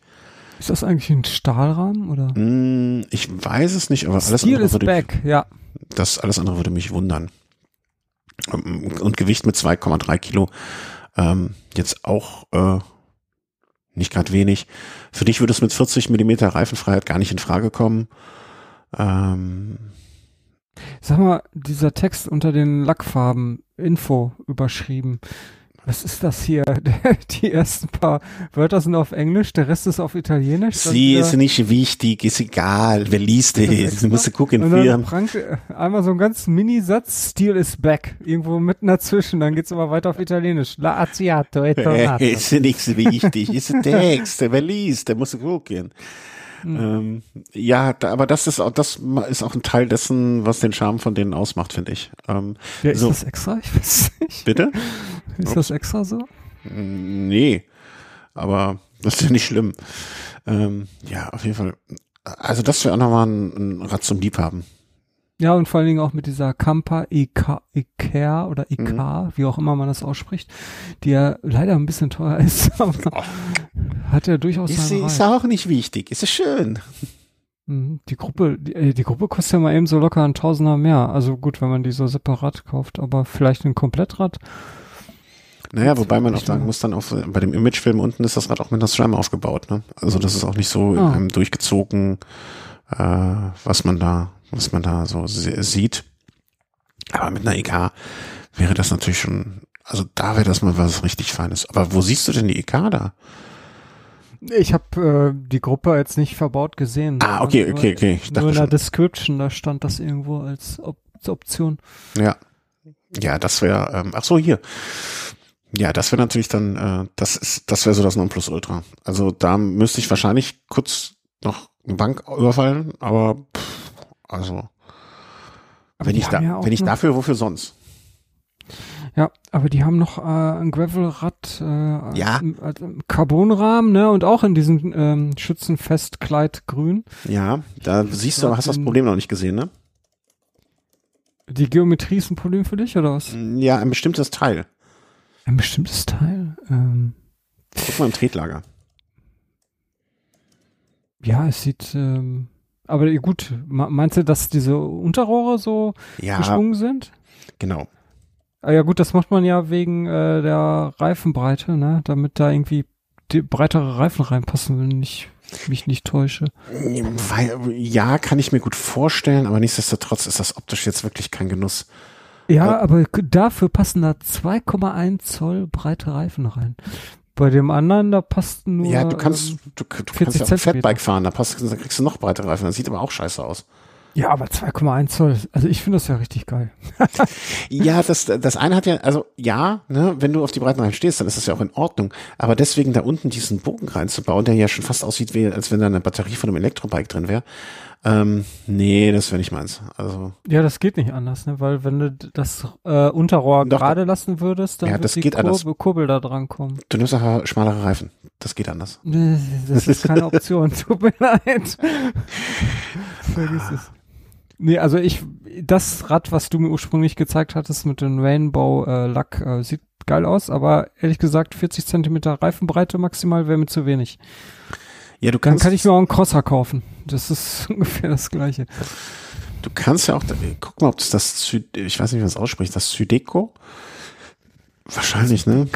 Ist das eigentlich ein Stahlrahmen oder? Mm, ich weiß es nicht, aber alles Steel andere würde, back, ja. Das alles andere würde mich wundern. Und Gewicht mit 2,3 Kilo ähm, jetzt auch äh, nicht gerade wenig. Für dich würde es mit 40 Millimeter Reifenfreiheit gar nicht in Frage kommen. Ähm, Sag mal, dieser Text unter den Lackfarben, Info überschrieben. Was ist das hier? Die ersten paar Wörter sind auf Englisch, der Rest ist auf Italienisch. Sie ist nicht wichtig, ist egal. Wer liest das? Du musst gucken, und dann prangt einmal so ein ganz Mini-Satz, Steel is back. Irgendwo mitten dazwischen, dann geht's aber weiter auf Italienisch. La Aziato e. Ist nichts wichtig, ist ein Text. Wer liest, der muss gucken. Mhm. Ähm, ja, da, aber das ist auch, das ist auch ein Teil dessen, was den Charme von denen ausmacht, finde ich. Ähm, ja, ist so. das extra? Ich weiß nicht. Bitte? Ist Ups. das extra so? Nee, aber das ist ja nicht schlimm. Ähm, ja, auf jeden Fall. Also das wäre auch nochmal ein, ein Rad zum Liebhaben. Ja, und vor allen Dingen auch mit dieser Kampa IK, IKEA oder IK, mhm. wie auch immer man das ausspricht, die ja leider ein bisschen teuer ist, aber hat ja durchaus Ist, ist auch nicht wichtig, ist es schön. Mhm. Die Gruppe, die, äh, die, Gruppe kostet ja mal eben so locker ein Tausender mehr. Also gut, wenn man die so separat kauft, aber vielleicht ein Komplettrad. Naja, wobei man auch sagen muss, dann auch bei dem Imagefilm unten ist das Rad auch mit einer SRAM aufgebaut. Ne? Also das ist auch nicht so oh. ähm, durchgezogen äh, was man da, was man da so sieht. Aber mit einer EK wäre das natürlich schon, also da wäre das mal was richtig Feines. Aber wo siehst du denn die EK da? Ich habe äh, die Gruppe jetzt nicht verbaut gesehen. Ah, okay, okay, okay. Ich nur in der schon. Description, da stand das irgendwo als, Op als Option. Ja. Ja, das wäre, ähm, ach so, hier. Ja, das wäre natürlich dann, äh, das ist, das wäre so das Nonplusultra. Also da müsste ich wahrscheinlich kurz noch eine Bank überfallen, aber pff, also aber wenn ich da, ja wenn ich dafür, wofür sonst? Ja, aber die haben noch äh, ein Gravelrad, äh, ja. Carbonrahmen, ne, und auch in diesem ähm, Schützenfestkleid grün. Ja, da siehst du, hast das Problem noch nicht gesehen, ne? Die Geometrie ist ein Problem für dich, oder was? Ja, ein bestimmtes Teil. Ein bestimmtes Teil? Ähm, Guck mal im Tretlager. Ja, es sieht, ähm, aber gut, meinst du, dass diese Unterrohre so ja, geschwungen sind? Genau. Ah, ja gut, das macht man ja wegen äh, der Reifenbreite, ne? Damit da irgendwie die breitere Reifen reinpassen, wenn ich mich nicht täusche. Weil, ja, kann ich mir gut vorstellen, aber nichtsdestotrotz ist das optisch jetzt wirklich kein Genuss. Ja, äh, aber dafür passen da 2,1 Zoll breite Reifen rein. Bei dem anderen, da passt nur. Ja, du kannst, ähm, du, du kannst ja auch Fatbike fahren, da, passt, da kriegst du noch breitere Reifen, das sieht aber auch scheiße aus. Ja, aber 2,1 Zoll, also ich finde das ja richtig geil. ja, das, das eine hat ja, also ja, ne, wenn du auf die breiten Reifen stehst, dann ist das ja auch in Ordnung. Aber deswegen da unten diesen Bogen reinzubauen, der ja schon fast aussieht, wie, als wenn da eine Batterie von einem Elektrobike drin wäre, ähm, nee, das wäre nicht meins. Also ja, das geht nicht anders, ne? Weil wenn du das äh, Unterrohr gerade lassen würdest, dann ja, wird die geht Kurbel, Kurbel da dran kommen. Du nimmst auch schmalere Reifen. Das geht anders. Nee, das ist keine Option. Tut mir leid. Vergiss es. Nee, also ich, das Rad, was du mir ursprünglich gezeigt hattest mit dem Rainbow-Lack, äh, sieht geil aus, aber ehrlich gesagt 40 Zentimeter Reifenbreite maximal wäre mir zu wenig. Ja, du kannst. Dann kann ich mir auch einen Crosser kaufen. Das ist ungefähr das Gleiche. Du kannst ja auch, guck mal, ob das das, ich weiß nicht, wie man es ausspricht, das Südeco? Wahrscheinlich, ne?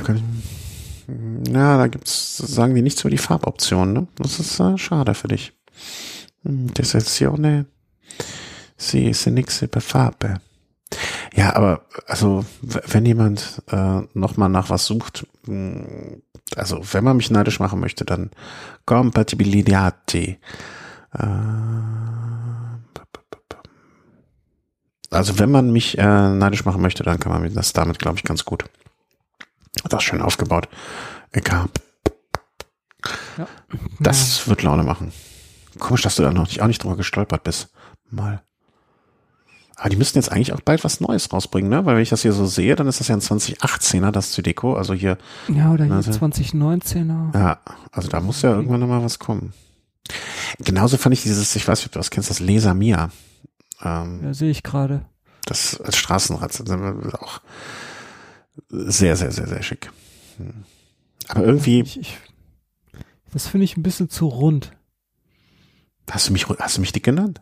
Ja, da gibt's, sagen die nichts über die Farboptionen, ne? Das ist äh, schade für dich. Hm, Deserzione, sie ist nix über Farbe. Ja, aber also wenn jemand äh, nochmal nach was sucht, hm, also wenn man mich neidisch machen möchte, dann Compatibility. Äh, also wenn man mich äh, neidisch machen möchte, dann kann man das damit, glaube ich, ganz gut. Das ist schön aufgebaut. Egal. Ja. Das wird Laune machen. Komisch, dass du da noch nicht, auch nicht drüber gestolpert bist. Mal. Aber die müssten jetzt eigentlich auch bald was Neues rausbringen, ne? Weil wenn ich das hier so sehe, dann ist das ja ein 2018er, das Zydeco, also hier. Ja, oder hier also, 2019er. Ja, also da muss ja irgendwann nochmal was kommen. Genauso fand ich dieses, ich weiß nicht, ob du das kennst, das Laser Mia. Ähm, ja, sehe ich gerade. Das als Straßenrad auch sehr, sehr, sehr, sehr schick. Hm. Aber irgendwie. Ich, ich, das finde ich ein bisschen zu rund. Hast du mich, hast du mich dick genannt?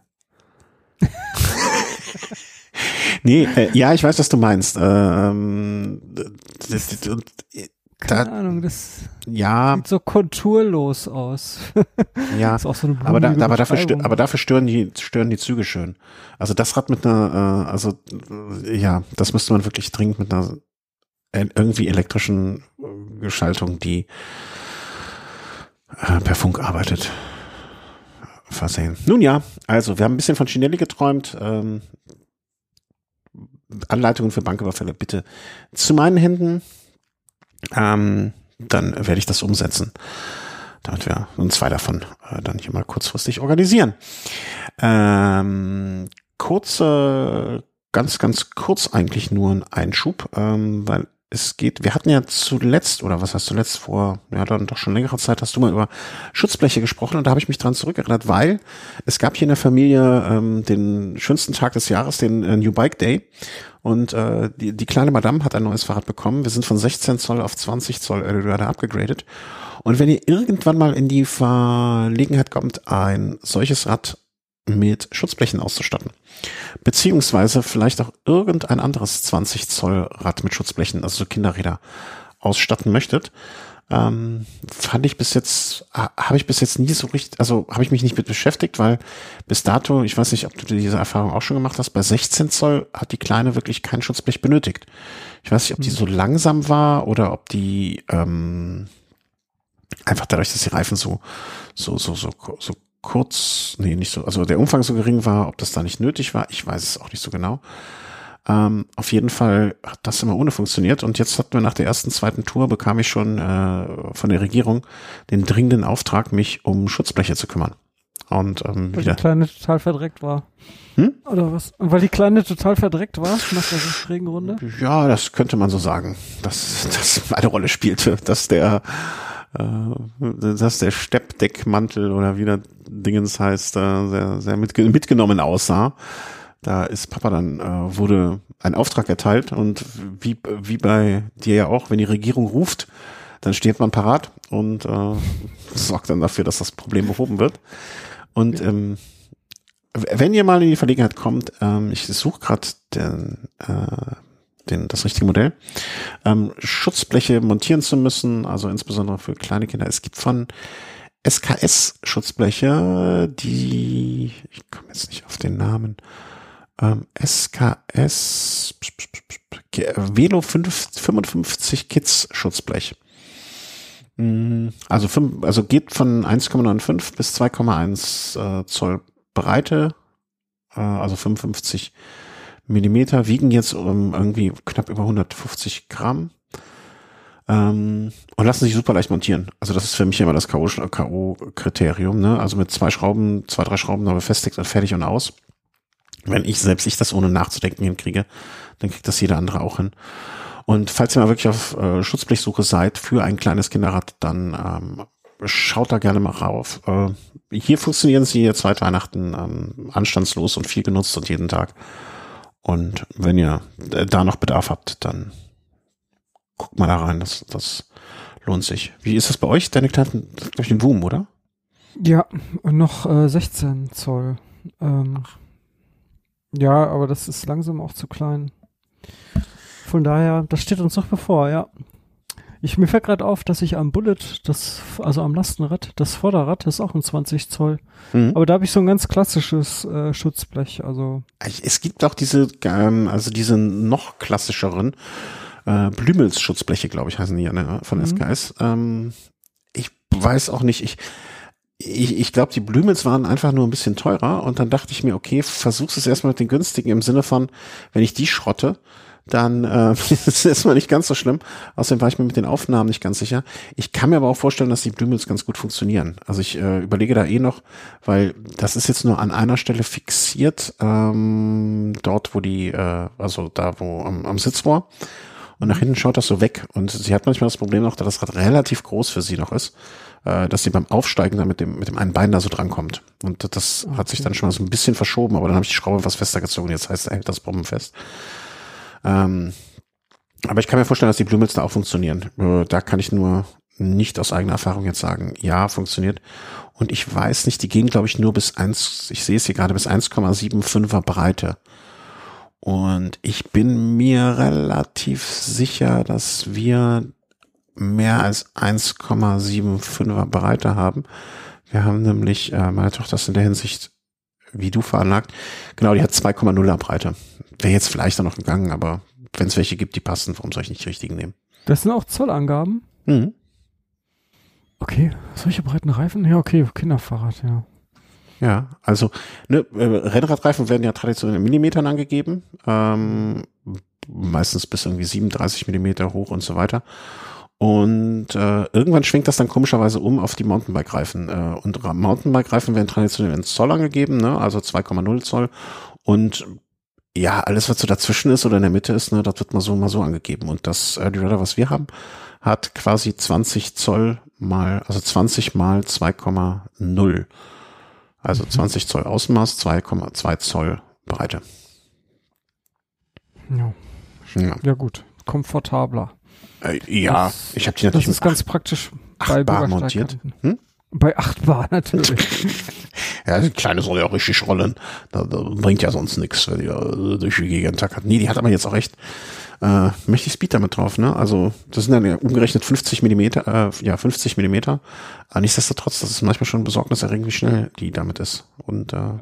nee, äh, ja, ich weiß, was du meinst. Ähm, das, das, keine da, Ahnung, das ja, sieht so konturlos aus. ja, ist auch so eine aber, da, aber, dafür stö aber dafür stören die, stören die Züge schön. Also das Rad mit einer, äh, also äh, ja, das müsste man wirklich dringend mit einer äh, irgendwie elektrischen äh, Geschaltung, die äh, per Funk arbeitet, versehen. Nun ja, also wir haben ein bisschen von Chinelli geträumt. Ähm, Anleitungen für Banküberfälle bitte zu meinen Händen. Ähm, dann werde ich das umsetzen, damit wir uns zwei davon äh, dann hier mal kurzfristig organisieren. Ähm, kurze, ganz, ganz kurz eigentlich nur ein Einschub, ähm, weil es geht, wir hatten ja zuletzt, oder was heißt zuletzt, vor, ja dann doch schon längere Zeit, hast du mal über Schutzbleche gesprochen und da habe ich mich dran zurückerinnert, weil es gab hier in der Familie ähm, den schönsten Tag des Jahres, den äh, New Bike Day und äh, die, die kleine Madame hat ein neues Fahrrad bekommen. Wir sind von 16 Zoll auf 20 Zoll äh, abgegradet. Und wenn ihr irgendwann mal in die Verlegenheit kommt, ein solches Rad mit Schutzblechen auszustatten. Beziehungsweise vielleicht auch irgendein anderes 20 Zoll Rad mit Schutzblechen, also so Kinderräder, ausstatten möchtet, Ähm, fand ich bis jetzt, habe ich bis jetzt nie so richtig, also habe ich mich nicht mit beschäftigt, weil bis dato, ich weiß nicht, ob du diese Erfahrung auch schon gemacht hast, bei 16 Zoll hat die Kleine wirklich kein Schutzblech benötigt. Ich weiß nicht, ob die hm. so langsam war oder ob die ähm, einfach dadurch, dass die Reifen so, so, so, so, so kurz, nee, nicht so, also der Umfang so gering war, ob das da nicht nötig war, ich weiß es auch nicht so genau. Ähm, auf jeden Fall hat das immer ohne funktioniert und jetzt hatten wir nach der ersten, zweiten Tour bekam ich schon äh, von der Regierung den dringenden Auftrag, mich um Schutzbleche zu kümmern. Und ähm, Weil wieder. die Kleine total verdreckt war. Hm? Oder was? Weil die Kleine total verdreckt war nach der Regenrunde? Ja, das könnte man so sagen, dass das eine Rolle spielte, dass der äh, dass der Steppdeckmantel oder wie das Dingens heißt, äh, sehr, sehr mitge mitgenommen aussah. Da ist Papa dann, äh, wurde ein Auftrag erteilt und wie, wie bei dir ja auch, wenn die Regierung ruft, dann steht man parat und äh, sorgt dann dafür, dass das Problem behoben wird. Und ähm, wenn ihr mal in die Verlegenheit kommt, ähm, ich suche gerade den, äh, den, das richtige Modell, ähm, Schutzbleche montieren zu müssen, also insbesondere für kleine Kinder. Es gibt von SKS-Schutzbleche, die, ich komme jetzt nicht auf den Namen, ähm, SKS Velo 5, 55 Kids Schutzblech. Mm, also, fünf, also geht von 1,95 bis 2,1 äh, Zoll Breite, äh, also 55 Millimeter, wiegen jetzt um irgendwie knapp über 150 Gramm ähm, und lassen sich super leicht montieren. Also das ist für mich immer das K.O.-Kriterium. Ne? Also mit zwei Schrauben, zwei, drei Schrauben noch befestigt und fertig und aus. Wenn ich selbst ich das ohne nachzudenken hinkriege, dann kriegt das jeder andere auch hin. Und falls ihr mal wirklich auf äh, Schutzblechsuche seid für ein kleines Kinderrad, dann ähm, schaut da gerne mal rauf. Äh, hier funktionieren sie jetzt seit Weihnachten ähm, anstandslos und viel genutzt und jeden Tag. Und wenn ihr da noch Bedarf habt, dann guckt mal da rein. Das, das lohnt sich. Wie ist das bei euch? Deine Kleinen, glaube ich, den Boom, oder? Ja, und noch äh, 16 Zoll. Ähm, ja, aber das ist langsam auch zu klein. Von daher, das steht uns noch bevor, ja. Ich, mir fällt gerade auf, dass ich am Bullet, das, also am Lastenrad, das Vorderrad ist auch ein 20 Zoll. Mhm. Aber da habe ich so ein ganz klassisches äh, Schutzblech. Also es gibt auch diese, ähm, also diese noch klassischeren äh, Blümels-Schutzbleche, glaube ich, heißen die ne, von mhm. SKS. Ähm, ich weiß auch nicht, ich ich, ich glaube, die Blümels waren einfach nur ein bisschen teurer und dann dachte ich mir, okay, versuch's es erstmal mit den günstigen im Sinne von, wenn ich die schrotte, dann äh, ist es erstmal nicht ganz so schlimm. Außerdem war ich mir mit den Aufnahmen nicht ganz sicher. Ich kann mir aber auch vorstellen, dass die Blümels ganz gut funktionieren. Also ich äh, überlege da eh noch, weil das ist jetzt nur an einer Stelle fixiert, ähm, dort wo die, äh, also da wo am, am Sitz war. Und nach hinten schaut das so weg. Und sie hat manchmal das Problem noch, dass das Rad relativ groß für sie noch ist, äh, dass sie beim Aufsteigen da mit dem, mit dem einen Bein da so drankommt. Und das okay. hat sich dann schon mal so ein bisschen verschoben, aber dann habe ich die Schraube was fester gezogen. Jetzt heißt, er hält das Bomben fest. Ähm, aber ich kann mir vorstellen, dass die Blumels da auch funktionieren. Äh, da kann ich nur nicht aus eigener Erfahrung jetzt sagen, ja, funktioniert. Und ich weiß nicht, die gehen, glaube ich, nur bis eins. ich sehe es hier gerade, bis 1,75er Breite. Und ich bin mir relativ sicher, dass wir mehr als 1,75er Breite haben. Wir haben nämlich, äh, meine Tochter ist in der Hinsicht wie du veranlagt. Genau, die hat 2,0er Breite. Wäre jetzt vielleicht auch noch gegangen, aber wenn es welche gibt, die passen, warum soll ich nicht die richtigen nehmen? Das sind auch Zollangaben? Mhm. Okay, solche breiten Reifen? Ja, okay, Kinderfahrrad, ja. Ja, also ne, äh, Rennradreifen werden ja traditionell in Millimetern angegeben, ähm, meistens bis irgendwie 37 Millimeter hoch und so weiter. Und äh, irgendwann schwingt das dann komischerweise um auf die Mountainbike-Reifen. Äh, und Mountainbike-Reifen werden traditionell in Zoll angegeben, ne? also 2,0 Zoll. Und ja, alles, was so dazwischen ist oder in der Mitte ist, ne, das wird mal so, mal so angegeben. Und das Early Rider, was wir haben, hat quasi 20 Zoll mal, also 20 mal 2,0. Also 20 mhm. Zoll Außenmaß, 2,2 Zoll Breite. Ja. ja. Ja, gut. Komfortabler. Äh, ja, das, ich habe die natürlich. Das ist ganz praktisch bei Bar montiert. Hm? Bei 8 Bar natürlich. ja, die Kleine soll ja auch richtig rollen. Da, da bringt ja sonst nichts, wenn die durch die Gegend hat. Nee, die hat aber jetzt auch echt äh, mächtig Speed damit drauf, ne? Also das sind dann ja umgerechnet 50 Millimeter, äh, ja 50 Millimeter. Aber nichtsdestotrotz, das ist manchmal schon besorgniserregend, wie schnell die damit ist. Und äh,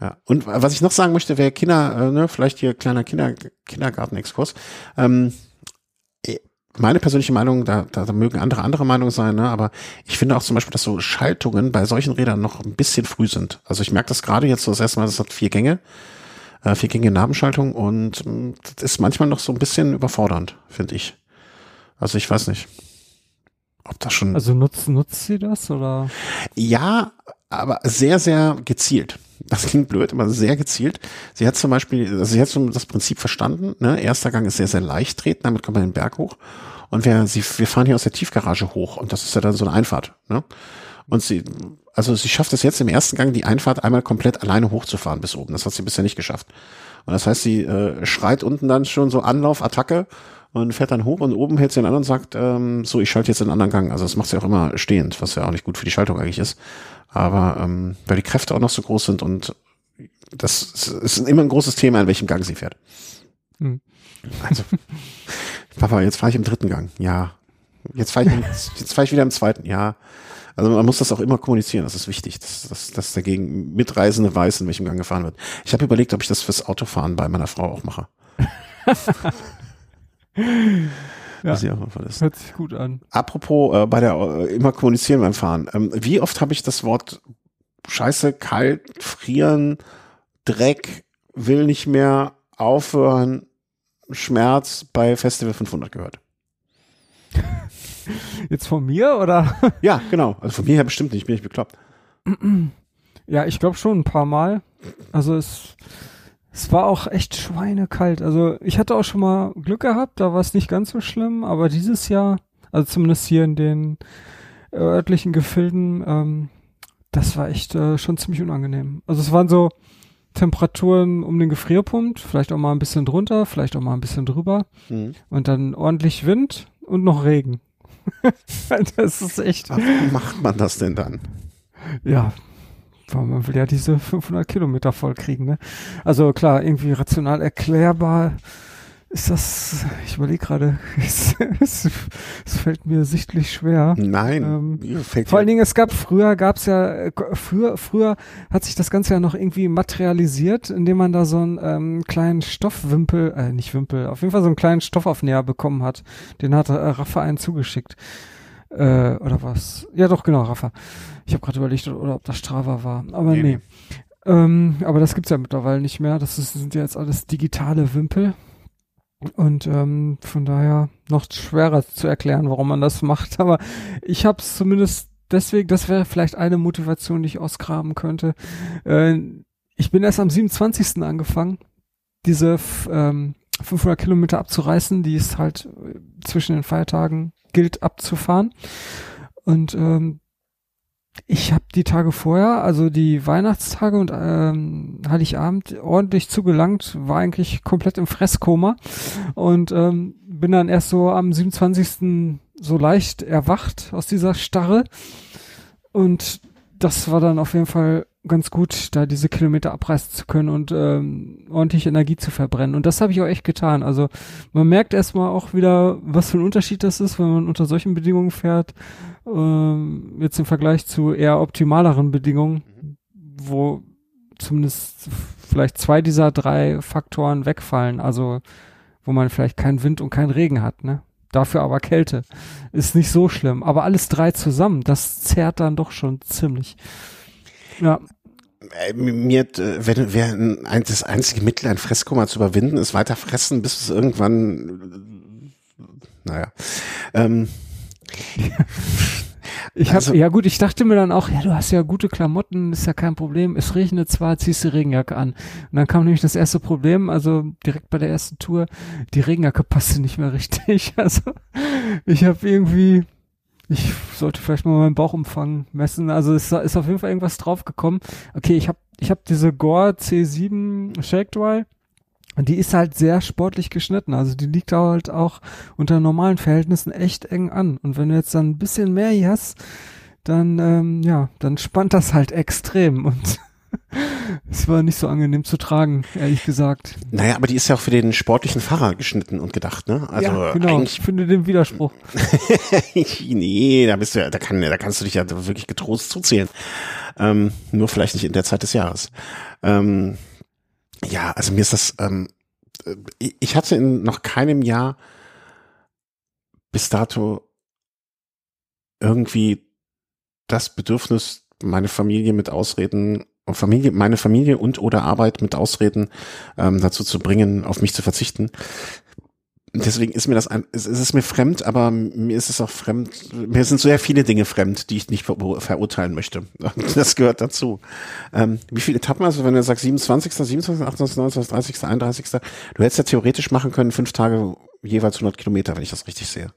ja. Und was ich noch sagen möchte, wer Kinder, äh, ne, vielleicht hier kleiner Kinder, Kindergartenexkurs. Ähm, meine persönliche Meinung, da, da, da mögen andere andere Meinungen sein, ne, aber ich finde auch zum Beispiel, dass so Schaltungen bei solchen Rädern noch ein bisschen früh sind. Also ich merke das gerade jetzt so das erste Mal, das hat vier Gänge, äh, vier Gänge Nabenschaltung und mh, mm, das ist manchmal noch so ein bisschen überfordernd, finde ich. Also ich weiß nicht. Ob das schon. Also nutzt, nutzt sie das oder? Ja, aber sehr, sehr gezielt. Das klingt blöd, aber sehr gezielt. Sie hat zum Beispiel, also sie hat so das Prinzip verstanden. Ne? Erster Gang ist sehr, sehr leicht treten, damit kommt man den Berg hoch. Und wir, sie, wir fahren hier aus der Tiefgarage hoch und das ist ja dann so eine Einfahrt. Ne? Und sie, also sie schafft es jetzt im ersten Gang, die Einfahrt einmal komplett alleine hochzufahren bis oben. Das hat sie bisher nicht geschafft. Und das heißt, sie äh, schreit unten dann schon so Anlauf, Attacke und fährt dann hoch und oben hält sie den anderen und sagt, ähm, so, ich schalte jetzt den anderen Gang. Also das macht sie auch immer stehend, was ja auch nicht gut für die Schaltung eigentlich ist. Aber ähm, weil die Kräfte auch noch so groß sind und das ist immer ein großes Thema, in welchem Gang sie fährt. Hm. Also, Papa, jetzt fahre ich im dritten Gang. Ja. Jetzt fahre ich, jetzt fahre ich wieder im zweiten. Ja. Also man muss das auch immer kommunizieren, das ist wichtig, dass, dass, dass dagegen Mitreisende weiß, in welchem Gang gefahren wird. Ich habe überlegt, ob ich das fürs Autofahren bei meiner Frau auch mache. Ja, sie auch ist. Hört sich gut an. Apropos äh, bei der äh, immer kommunizieren beim Fahren. Ähm, wie oft habe ich das Wort Scheiße, kalt, frieren, Dreck, will nicht mehr aufhören, Schmerz bei Festival 500 gehört? Jetzt von mir oder? ja, genau. Also von mir her bestimmt nicht. Bin ich bekloppt. Ja, ich glaube schon ein paar Mal. Also es es war auch echt schweinekalt. Also ich hatte auch schon mal Glück gehabt, da war es nicht ganz so schlimm, aber dieses Jahr, also zumindest hier in den örtlichen Gefilden, ähm, das war echt äh, schon ziemlich unangenehm. Also es waren so Temperaturen um den Gefrierpunkt, vielleicht auch mal ein bisschen drunter, vielleicht auch mal ein bisschen drüber mhm. und dann ordentlich Wind und noch Regen. das ist echt. Ach, wie macht man das denn dann? Ja, man will ja diese 500 Kilometer voll kriegen, ne? Also klar, irgendwie rational erklärbar ist das, ich überlege gerade, es, es, es, fällt mir sichtlich schwer. Nein. Ähm, fällt vor allen Dingen, es gab früher, gab es ja, früher, früher hat sich das Ganze ja noch irgendwie materialisiert, indem man da so einen ähm, kleinen Stoffwimpel, äh, nicht Wimpel, auf jeden Fall so einen kleinen Stoffaufnäher bekommen hat. Den hat äh, Rafa einen zugeschickt. Äh, oder was? Ja, doch, genau, Rafa. Ich habe gerade überlegt, oder ob das Strava war. Aber nee. nee. Ähm, aber das gibt's ja mittlerweile nicht mehr. Das ist, sind ja jetzt alles digitale Wimpel. Und ähm, von daher noch schwerer zu erklären, warum man das macht. Aber ich habe es zumindest deswegen, das wäre vielleicht eine Motivation, die ich ausgraben könnte. Äh, ich bin erst am 27. angefangen, diese ähm, 500 Kilometer abzureißen, die es halt äh, zwischen den Feiertagen gilt abzufahren. Und ähm, ich habe die Tage vorher, also die Weihnachtstage und ähm, Heiligabend ordentlich zugelangt, war eigentlich komplett im Fresskoma und ähm, bin dann erst so am 27. so leicht erwacht aus dieser Starre und das war dann auf jeden Fall ganz gut, da diese Kilometer abreißen zu können und ähm, ordentlich Energie zu verbrennen. Und das habe ich auch echt getan. Also man merkt erstmal auch wieder, was für ein Unterschied das ist, wenn man unter solchen Bedingungen fährt, ähm, jetzt im Vergleich zu eher optimaleren Bedingungen, wo zumindest vielleicht zwei dieser drei Faktoren wegfallen. Also wo man vielleicht keinen Wind und keinen Regen hat, ne? Dafür aber Kälte. Ist nicht so schlimm. Aber alles drei zusammen, das zerrt dann doch schon ziemlich. Ja. Äh, mir, äh, wenn, wer das einzige Mittel, ein Fresskoma zu überwinden, ist weiter fressen, bis es irgendwann, naja. Ähm, ich hab, also, ja gut, ich dachte mir dann auch, ja, du hast ja gute Klamotten, ist ja kein Problem. Es regnet zwar, ziehst die Regenjacke an. Und dann kam nämlich das erste Problem, also direkt bei der ersten Tour, die Regenjacke passte nicht mehr richtig. Also ich habe irgendwie ich sollte vielleicht mal meinen Bauchumfang messen. Also es ist auf jeden Fall irgendwas draufgekommen. Okay, ich habe ich hab diese Gore C7 Shake Dry. Und die ist halt sehr sportlich geschnitten. Also die liegt halt auch unter normalen Verhältnissen echt eng an. Und wenn du jetzt dann ein bisschen mehr hier hast, dann, ähm, ja, dann spannt das halt extrem. Und es war nicht so angenehm zu tragen, ehrlich gesagt. Naja, aber die ist ja auch für den sportlichen Fahrer geschnitten und gedacht, ne? Also ja, genau. Ich finde den Widerspruch. nee, da bist du ja, da kann, da kannst du dich ja wirklich getrost zuzählen. Ähm, nur vielleicht nicht in der Zeit des Jahres. Ähm, ja, also mir ist das, ähm, ich hatte in noch keinem Jahr bis dato irgendwie das Bedürfnis, meine Familie mit Ausreden Familie, meine Familie und oder Arbeit mit Ausreden ähm, dazu zu bringen, auf mich zu verzichten. Deswegen ist mir das ein, es ist mir fremd, aber mir ist es auch fremd. Mir sind sehr viele Dinge fremd, die ich nicht ver verurteilen möchte. Das gehört dazu. Ähm, wie viele Etappen, also wenn du sagst 27., 27., 28., 29., 30., 31., du hättest ja theoretisch machen können, fünf Tage jeweils 100 Kilometer, wenn ich das richtig sehe.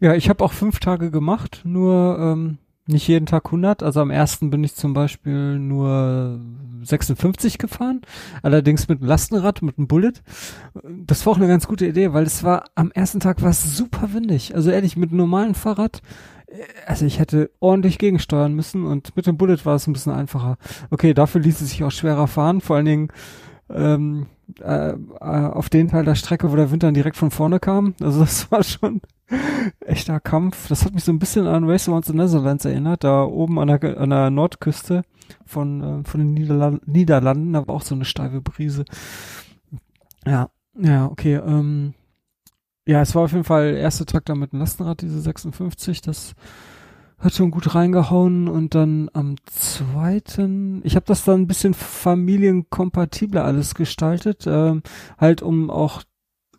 Ja, ich habe auch fünf Tage gemacht, nur ähm, nicht jeden Tag 100. Also am ersten bin ich zum Beispiel nur 56 gefahren, allerdings mit einem Lastenrad, mit einem Bullet. Das war auch eine ganz gute Idee, weil es war am ersten Tag war es super windig. Also ehrlich, mit einem normalen Fahrrad, äh, also ich hätte ordentlich gegensteuern müssen und mit dem Bullet war es ein bisschen einfacher. Okay, dafür ließ es sich auch schwerer fahren, vor allen Dingen ähm, äh, äh auf den Teil der Strecke, wo der Wind dann direkt von vorne kam. Also das war schon echter Kampf. Das hat mich so ein bisschen an Race Around the Netherlands erinnert, da oben an der, an der Nordküste von, äh, von den Niederla Niederlanden, da war auch so eine steife Brise. Ja, ja, okay. Ähm, ja, es war auf jeden Fall erster Tag da mit dem Lastenrad, diese 56, das hat schon gut reingehauen und dann am zweiten, ich habe das dann ein bisschen familienkompatibler alles gestaltet, ähm, halt um auch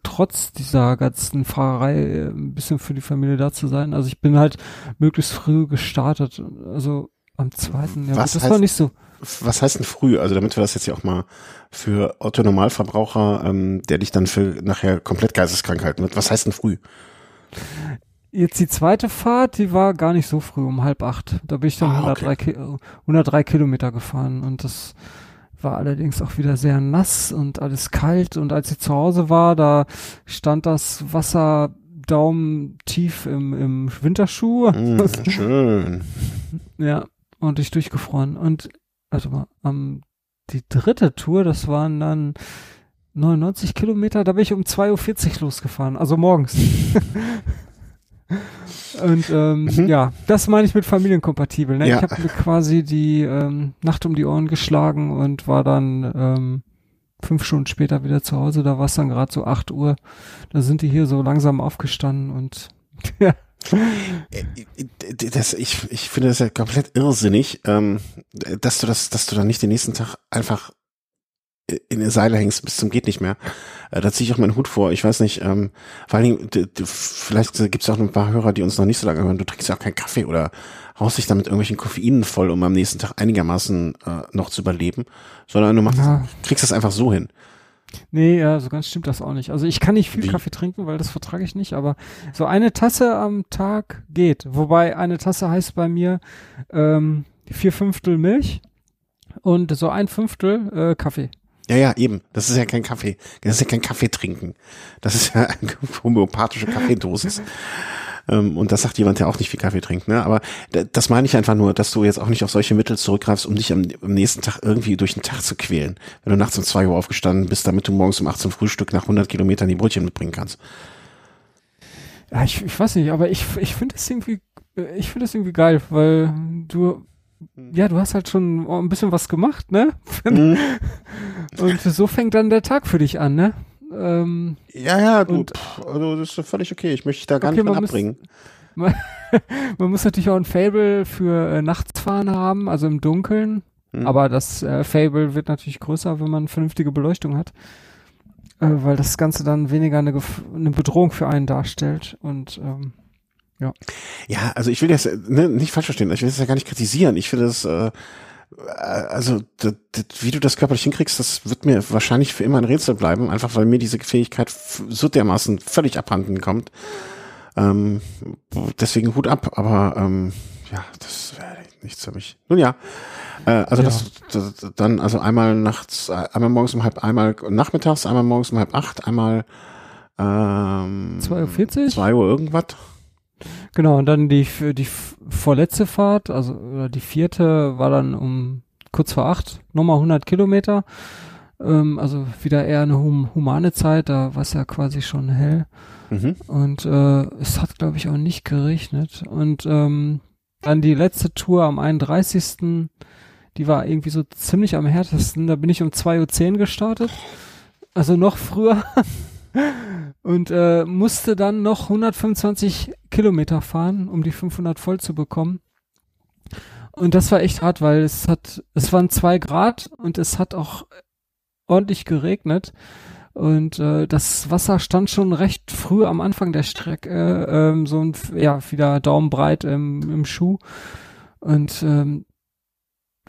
trotz dieser ganzen Fahrerei äh, ein bisschen für die Familie da zu sein. Also ich bin halt möglichst früh gestartet. Also am zweiten, ja, was das heißt, war nicht so. Was heißt denn früh? Also damit wir das jetzt ja auch mal für Otto Normalverbraucher, ähm, der dich dann für nachher komplett geisteskrank halten wird. Was heißt denn früh? Jetzt die zweite Fahrt, die war gar nicht so früh, um halb acht. Da bin ich dann ah, 103, Ki 103 Kilometer gefahren und das war allerdings auch wieder sehr nass und alles kalt und als ich zu Hause war, da stand das Wasser Daumen tief im, im Winterschuh. Mm, schön. ja, und ich durchgefroren. Und also mal, am die dritte Tour, das waren dann 99 Kilometer, da bin ich um 2.40 Uhr losgefahren, also morgens. Und ähm, mhm. ja, das meine ich mit familienkompatibel. Ne? Ja. Ich habe mir quasi die ähm, Nacht um die Ohren geschlagen und war dann ähm, fünf Stunden später wieder zu Hause. Da war es dann gerade so acht Uhr. Da sind die hier so langsam aufgestanden und ja. Äh, das, ich, ich finde das ja komplett irrsinnig, ähm, dass du das, dass du dann nicht den nächsten Tag einfach in der Seile hängst bis zum geht nicht mehr. Äh, da ziehe ich auch meinen Hut vor. Ich weiß nicht, ähm, vor allen Dingen, vielleicht gibt es auch ein paar Hörer, die uns noch nicht so lange hören. Du trinkst ja auch keinen Kaffee oder haust dich damit irgendwelchen Koffeinen voll, um am nächsten Tag einigermaßen äh, noch zu überleben, sondern du machst, ja. kriegst das einfach so hin. Nee, ja, so ganz stimmt das auch nicht. Also ich kann nicht viel Wie? Kaffee trinken, weil das vertrage ich nicht, aber so eine Tasse am Tag geht. Wobei eine Tasse heißt bei mir ähm, vier Fünftel Milch und so ein Fünftel äh, Kaffee. Ja, ja, eben. Das ist ja kein Kaffee. Das ist ja kein Kaffee trinken. Das ist ja eine homöopathische Kaffeedosis. ähm, und das sagt jemand, der auch nicht viel Kaffee trinkt. Ne? Aber das meine ich einfach nur, dass du jetzt auch nicht auf solche Mittel zurückgreifst, um dich am, am nächsten Tag irgendwie durch den Tag zu quälen. Wenn du nachts um zwei Uhr aufgestanden bist, damit du morgens um 18 Frühstück nach 100 Kilometern die Brötchen mitbringen kannst. Ja, ich, ich weiß nicht, aber ich, ich finde das irgendwie, ich finde das irgendwie geil, weil du ja, du hast halt schon ein bisschen was gemacht, ne? Mhm. und so fängt dann der Tag für dich an, ne? Ähm, ja, ja, du, und, pff, also das ist völlig okay. Ich möchte dich da gar okay, nicht von abbringen. Muss, man, man, muss natürlich auch ein Fable für äh, Nachtsfahren haben, also im Dunkeln. Mhm. Aber das äh, Fable wird natürlich größer, wenn man vernünftige Beleuchtung hat. Äh, weil das Ganze dann weniger eine, eine Bedrohung für einen darstellt. Und ähm, ja. Ja, also ich will das ne, nicht falsch verstehen. Ich will das ja gar nicht kritisieren. Ich finde das, äh, also das, das, wie du das körperlich hinkriegst, das wird mir wahrscheinlich für immer ein Rätsel bleiben, einfach weil mir diese Fähigkeit so dermaßen völlig abhanden kommt. Ähm, deswegen Hut ab, aber ähm, ja, das wäre nichts für mich. Nun ja, äh, also ja. Das, das dann also einmal nachts, einmal morgens um halb, einmal nachmittags, einmal morgens um halb acht, einmal ähm, 2.40 Uhr? 2 Uhr irgendwas. Genau, und dann die, die vorletzte Fahrt, also oder die vierte, war dann um kurz vor acht, nochmal 100 Kilometer. Ähm, also wieder eher eine hum humane Zeit, da war es ja quasi schon hell. Mhm. Und äh, es hat, glaube ich, auch nicht geregnet. Und ähm, dann die letzte Tour am 31. Die war irgendwie so ziemlich am härtesten. Da bin ich um 2.10 Uhr gestartet. Also noch früher. und äh, musste dann noch 125 Kilometer fahren, um die 500 voll zu bekommen. Und das war echt hart, weil es hat, es waren zwei Grad und es hat auch ordentlich geregnet. Und äh, das Wasser stand schon recht früh am Anfang der Strecke, äh, ähm, so ein, ja, wieder daumenbreit im, im Schuh. Und ähm,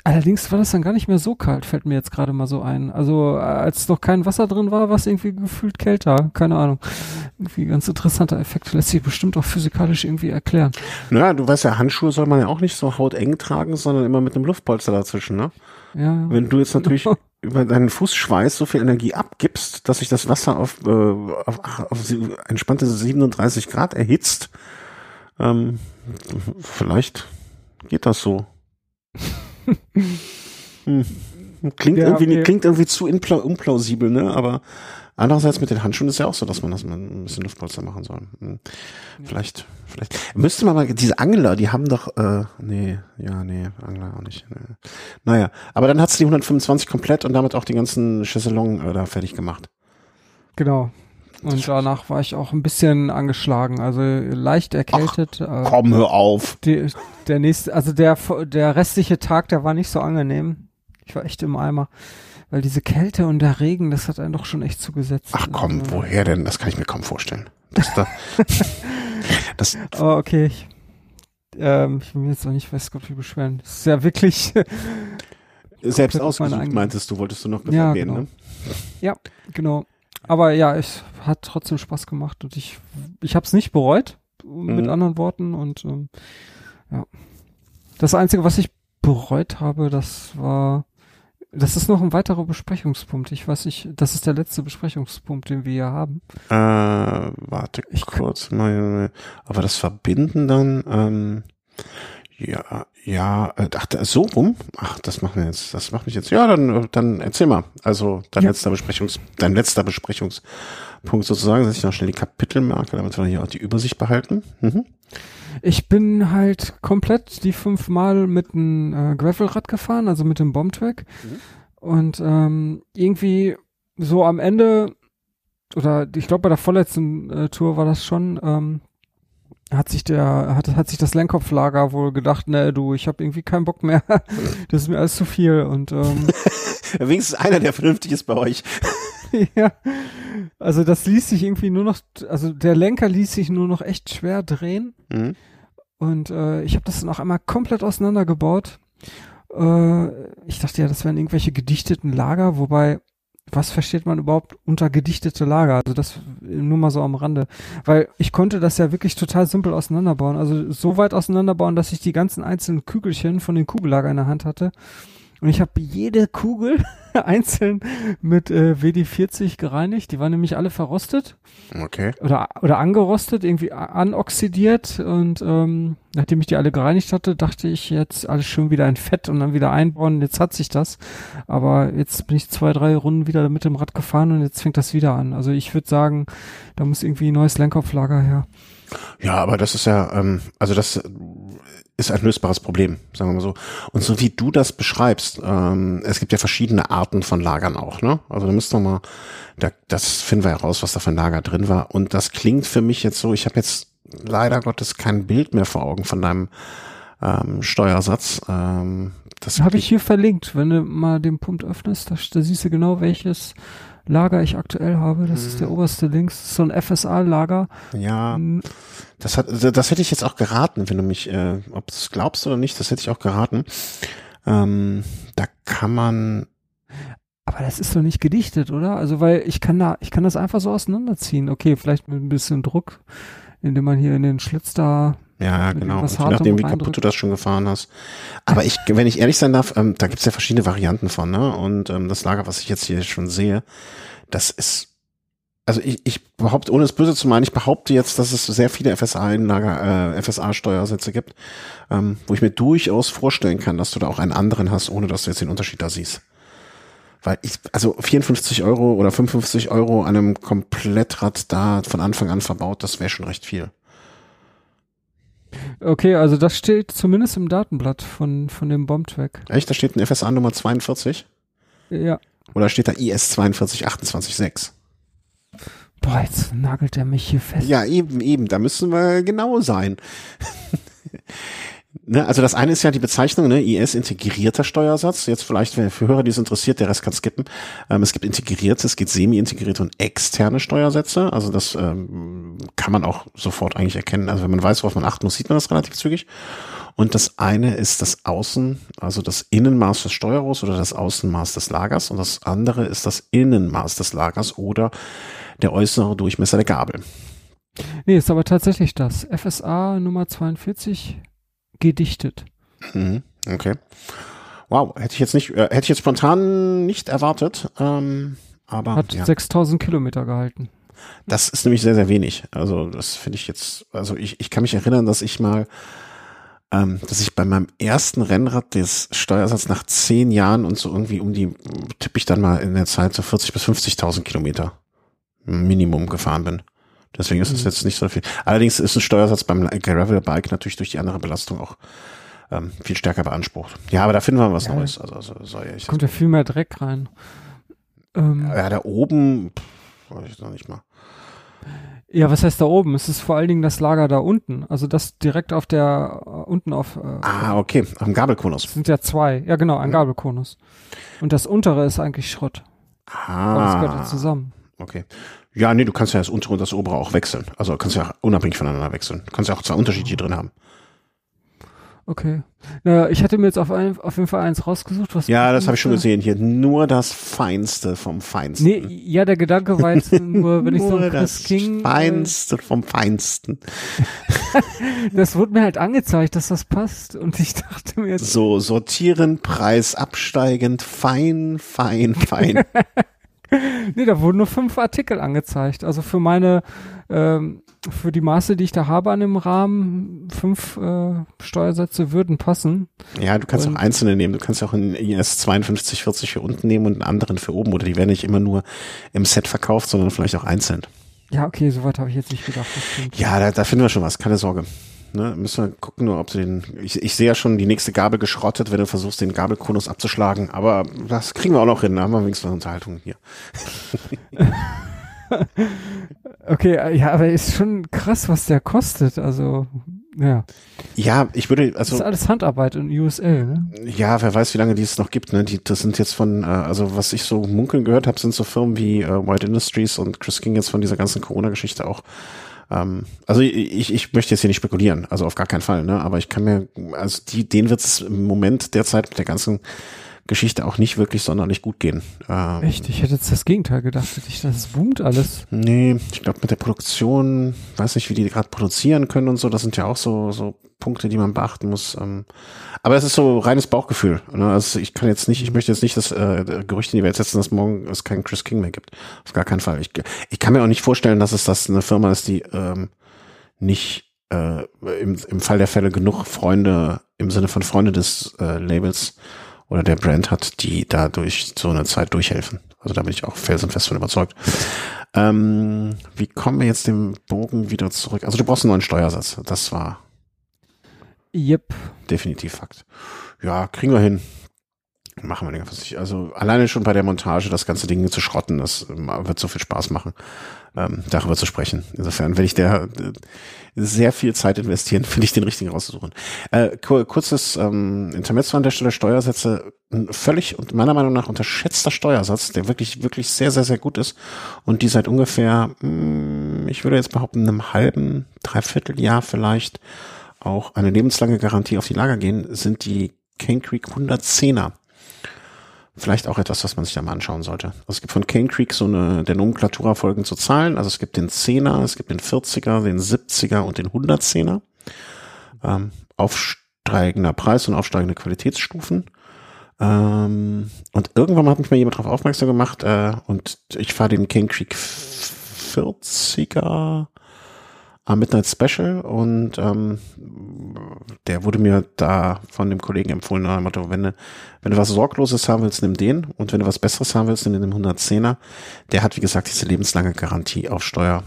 allerdings war das dann gar nicht mehr so kalt, fällt mir jetzt gerade mal so ein. Also als noch kein Wasser drin war, war es irgendwie gefühlt kälter. Keine Ahnung. Irgendwie ganz interessanter Effekt. Lässt sich bestimmt auch physikalisch irgendwie erklären. Naja, du weißt ja, Handschuhe soll man ja auch nicht so hauteng tragen, sondern immer mit einem Luftpolster dazwischen, ne? Ja. Wenn du jetzt natürlich über deinen Fußschweiß so viel Energie abgibst, dass sich das Wasser auf, äh, auf, auf entspannte 37 Grad erhitzt, ähm, vielleicht geht das so. Hm. Klingt, ja, irgendwie, okay. klingt irgendwie zu unplausibel, ne? Aber Andererseits mit den Handschuhen ist ja auch so, dass man das mal ein bisschen Luftpolster machen soll. Hm. Vielleicht, vielleicht. Müsste man mal, diese Angler, die haben doch, äh, nee, ja, nee, Angler auch nicht. Nee. Naja, aber dann hat's die 125 komplett und damit auch die ganzen Chaiselong äh, da fertig gemacht. Genau. Und danach war ich auch ein bisschen angeschlagen, also leicht erkältet. Ach, äh, komm, hör auf. Die, der nächste, also der, der restliche Tag, der war nicht so angenehm. Ich war echt im Eimer weil diese Kälte und der Regen, das hat einen doch schon echt zugesetzt. Ach komm, also, woher denn? Das kann ich mir kaum vorstellen. Das da, das oh, okay. Ich, ähm, ich will mir jetzt auch nicht weiß Gott wie beschweren. Das ist ja wirklich selbst ausgesucht, meintest du, wolltest du noch ja, erwähnen, genau. ne? Ja, genau. Aber ja, es hat trotzdem Spaß gemacht und ich, ich habe es nicht bereut, mit mhm. anderen Worten. Und ähm, ja. Das Einzige, was ich bereut habe, das war das ist noch ein weiterer Besprechungspunkt. Ich weiß nicht, das ist der letzte Besprechungspunkt, den wir hier haben. Äh, warte ich kurz mal. Aber das Verbinden dann, ähm, ja, ja, äh, ach, so rum? Ach, das machen wir jetzt, das macht mich jetzt. Ja, dann, dann erzähl mal. Also dein ja. letzter Besprechungs, dein letzter Besprechungspunkt sozusagen, dass ich noch schnell die Kapitelmarke, damit wir hier auch die Übersicht behalten. Mhm. Ich bin halt komplett die fünfmal mit einem äh, Gravelrad gefahren, also mit dem Bombtrack. Mhm. Und ähm, irgendwie so am Ende, oder ich glaube bei der vorletzten äh, Tour war das schon, ähm, hat sich der, hat, hat sich das Lenkkopflager wohl gedacht, ne, du, ich habe irgendwie keinen Bock mehr. das ist mir alles zu viel. Und ähm, wenigstens einer, der vernünftig ist bei euch. ja. Also das ließ sich irgendwie nur noch, also der Lenker ließ sich nur noch echt schwer drehen. Mhm. Und äh, ich habe das dann auch einmal komplett auseinandergebaut. Äh, ich dachte ja, das wären irgendwelche gedichteten Lager, wobei, was versteht man überhaupt unter gedichtete Lager? Also das nur mal so am Rande. Weil ich konnte das ja wirklich total simpel auseinanderbauen. Also so weit auseinanderbauen, dass ich die ganzen einzelnen Kügelchen von den Kugellager in der Hand hatte. Und ich habe jede Kugel einzeln mit äh, WD-40 gereinigt. Die waren nämlich alle verrostet. Okay. Oder, oder angerostet, irgendwie anoxidiert. Und ähm, nachdem ich die alle gereinigt hatte, dachte ich jetzt alles schön wieder in Fett und dann wieder einbauen. Jetzt hat sich das. Aber jetzt bin ich zwei, drei Runden wieder mit dem Rad gefahren und jetzt fängt das wieder an. Also ich würde sagen, da muss irgendwie ein neues Lenkauflager her. Ja, aber das ist ja, ähm, also das ist ein lösbares Problem, sagen wir mal so. Und so wie du das beschreibst, ähm, es gibt ja verschiedene Arten von Lagern auch, ne? Also da müssten wir mal, da, das finden wir heraus, was da für ein Lager drin war. Und das klingt für mich jetzt so, ich habe jetzt leider Gottes kein Bild mehr vor Augen von deinem ähm, Steuersatz. Ähm, das habe ich hier verlinkt. Wenn du mal den Punkt öffnest, da, da siehst du genau, welches Lager ich aktuell habe. Das hm. ist der mhm. oberste links, so ein FSA-Lager. Ja, hm. das hat, das hätte ich jetzt auch geraten, wenn du mich, äh, ob du es glaubst oder nicht, das hätte ich auch geraten. Ähm, da kann man. Aber das ist doch nicht gedichtet, oder? Also, weil ich kann da, ich kann das einfach so auseinanderziehen. Okay, vielleicht mit ein bisschen Druck, indem man hier in den Schlitz da ja, genau. Je nachdem, wie kaputt du das schon gefahren hast. Aber ich, wenn ich ehrlich sein darf, ähm, da gibt's ja verschiedene Varianten von, ne? Und ähm, das Lager, was ich jetzt hier schon sehe, das ist also ich, ich behaupte, ohne es böse zu meinen, ich behaupte jetzt, dass es sehr viele FSA-Einlager, äh, FSA-Steuersätze gibt, ähm, wo ich mir durchaus vorstellen kann, dass du da auch einen anderen hast, ohne dass du jetzt den Unterschied da siehst. Weil ich, also 54 Euro oder 55 Euro an einem Komplettrad da von Anfang an verbaut, das wäre schon recht viel. Okay, also das steht zumindest im Datenblatt von, von dem Bombtrack. Echt? Da steht ein FSA Nummer 42? Ja. Oder steht da IS 42286? Boah, jetzt nagelt er mich hier fest. Ja, eben, eben. Da müssen wir genau sein. Ne, also das eine ist ja die Bezeichnung, ne, IS integrierter Steuersatz. Jetzt vielleicht für Hörer, die es interessiert, der Rest kann skippen. Ähm, es gibt integrierte, es gibt semi-integrierte und externe Steuersätze. Also das ähm, kann man auch sofort eigentlich erkennen. Also wenn man weiß, worauf man achten muss, sieht man das relativ zügig. Und das eine ist das Außen, also das Innenmaß des Steuerrohrs oder das Außenmaß des Lagers. Und das andere ist das Innenmaß des Lagers oder der äußere Durchmesser der Gabel. Nee, ist aber tatsächlich das. FSA Nummer 42 gedichtet. Mhm, okay. Wow, hätte ich jetzt nicht, äh, hätte ich jetzt spontan nicht erwartet. Ähm, aber hat ja. 6000 Kilometer gehalten. Das ist nämlich sehr, sehr wenig. Also das finde ich jetzt, also ich, ich kann mich erinnern, dass ich mal, ähm, dass ich bei meinem ersten Rennrad des Steuersatz nach zehn Jahren und so irgendwie um die, tippe ich dann mal in der Zeit so 40 bis 50.000 Kilometer Minimum gefahren bin. Deswegen ist es mhm. jetzt nicht so viel. Allerdings ist ein Steuersatz beim Gravel-Bike natürlich durch die andere Belastung auch ähm, viel stärker beansprucht. Ja, aber da finden wir was ja, Neues. Also, also soll ja kommt ja viel mehr Dreck rein. Ähm, ja, da oben, pff, weiß ich noch nicht mal. Ja, was heißt da oben? Es ist vor allen Dingen das Lager da unten. Also das direkt auf der, uh, unten auf. Uh, ah, okay, am Gabelkonus. sind ja zwei. Ja, genau, ein mhm. Gabelkonus. Und das untere ist eigentlich Schrott. Ah. Aber das gehört ja zusammen. Okay. Ja, nee, du kannst ja das untere und das obere auch wechseln. Also kannst ja unabhängig voneinander wechseln. Du kannst ja auch zwei unterschiedliche drin haben. Okay. Naja, ich hatte mir jetzt auf, ein, auf jeden Fall eins rausgesucht. Was ja, das habe ich schon gesehen hier. Nur das Feinste vom Feinsten. Nee, ja, der Gedanke war jetzt nur, wenn ich so ein Chris King. Äh, Feinste äh, vom Feinsten. das wurde mir halt angezeigt, dass das passt. Und ich dachte mir jetzt. So, sortieren, Preis absteigend, fein, fein, fein. nee, da wurden nur fünf Artikel angezeigt. Also für meine, ähm, für die Maße, die ich da habe an dem Rahmen, fünf äh, Steuersätze würden passen. Ja, du kannst und, auch einzelne nehmen. Du kannst auch einen IS 5240 für unten nehmen und einen anderen für oben. Oder die werden nicht immer nur im Set verkauft, sondern vielleicht auch einzeln. Ja, okay, soweit habe ich jetzt nicht gedacht. Ja, da, da finden wir schon was, keine Sorge. Ne, müssen wir gucken, nur ob du den. Ich, ich sehe ja schon die nächste Gabel geschrottet, wenn du versuchst, den Gabelkonus abzuschlagen. Aber das kriegen wir auch noch hin. Da haben wir wenigstens Unterhaltung hier. okay, äh, ja, aber ist schon krass, was der kostet. Also, ja. Ja, ich würde, also. Das ist alles Handarbeit in USA, ne? Ja, wer weiß, wie lange die es noch gibt, ne? Die, das sind jetzt von, äh, also was ich so munkeln gehört habe, sind so Firmen wie äh, White Industries und Chris King jetzt von dieser ganzen Corona-Geschichte auch ähm, also ich, ich möchte jetzt hier nicht spekulieren, also auf gar keinen Fall, ne? Aber ich kann mir, also die, denen wird es im Moment derzeit mit der ganzen Geschichte auch nicht wirklich sonderlich gut gehen. Ähm, Echt? Ich hätte jetzt das Gegenteil gedacht. Ich das boomt alles. Nee, ich glaube mit der Produktion, weiß nicht, wie die gerade produzieren können und so, das sind ja auch so, so Punkte, die man beachten muss. Ähm, aber es ist so reines Bauchgefühl. Ne? Also ich kann jetzt nicht, ich möchte jetzt nicht das äh, Gerücht in die Welt setzen, dass morgen es keinen Chris King mehr gibt. Auf gar keinen Fall. Ich, ich kann mir auch nicht vorstellen, dass es das eine Firma ist, die ähm, nicht äh, im, im Fall der Fälle genug Freunde im Sinne von Freunde des äh, Labels oder der Brand hat, die da durch so eine Zeit durchhelfen. Also da bin ich auch felsenfest von überzeugt. Ähm, wie kommen wir jetzt den Bogen wieder zurück? Also du brauchst einen neuen Steuersatz. Das war Yep. Definitiv Fakt. Ja, kriegen wir hin. Machen wir den nicht. Also alleine schon bei der Montage das ganze Ding zu schrotten, das ähm, wird so viel Spaß machen, ähm, darüber zu sprechen. Insofern, wenn ich der sehr viel Zeit investieren, finde ich den richtigen rauszusuchen. Äh, kurzes ähm, Intermezzo an der Stelle, Steuersätze, ein völlig und meiner Meinung nach unterschätzter Steuersatz, der wirklich, wirklich sehr, sehr, sehr gut ist und die seit ungefähr, mh, hm, ich würde jetzt behaupten, einem halben, dreiviertel Jahr vielleicht auch eine lebenslange Garantie auf die Lager gehen, sind die Cane Creek 110er. Vielleicht auch etwas, was man sich da mal anschauen sollte. Also es gibt von Cane Creek so eine, der Nomenklatura folgen zu Zahlen. Also es gibt den 10er, es gibt den 40er, den 70er und den 110er. Ähm, aufsteigender Preis und aufsteigende Qualitätsstufen. Ähm, und irgendwann hat mich mal jemand darauf aufmerksam gemacht äh, und ich fahre den Cane Creek 40er äh, Midnight Special und ähm, der wurde mir da von dem Kollegen empfohlen, nach dem Motto, wenn du, wenn du was Sorgloses haben willst, nimm den und wenn du was Besseres haben willst, nimm den 110er. Der hat, wie gesagt, diese lebenslange Garantie auf Steuer,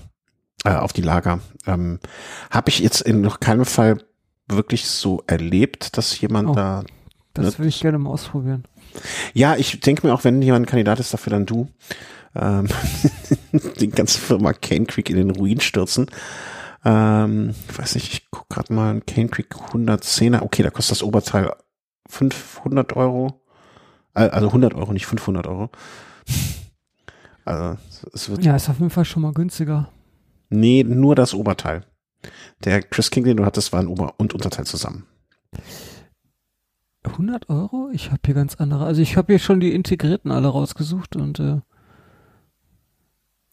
äh, auf die Lager. Ähm, Habe ich jetzt in noch keinem Fall wirklich so erlebt, dass jemand oh, da. Das ne, würde ich gerne mal ausprobieren. Ja, ich denke mir auch, wenn jemand ein Kandidat ist, dafür dann du. Ähm, die ganze Firma Cane Creek in den Ruin stürzen. Ähm, ich weiß nicht, ich guck gerade mal, ein Cane Creek 110er. Okay, da kostet das Oberteil 500 Euro. Äh, also 100 Euro, nicht 500 Euro. Also, es wird. Ja, ist auf jeden Fall schon mal günstiger. Nee, nur das Oberteil. Der Chris King, den du hattest, war ein Ober- und Unterteil zusammen. 100 Euro? Ich habe hier ganz andere. Also ich habe hier schon die integrierten alle rausgesucht und äh,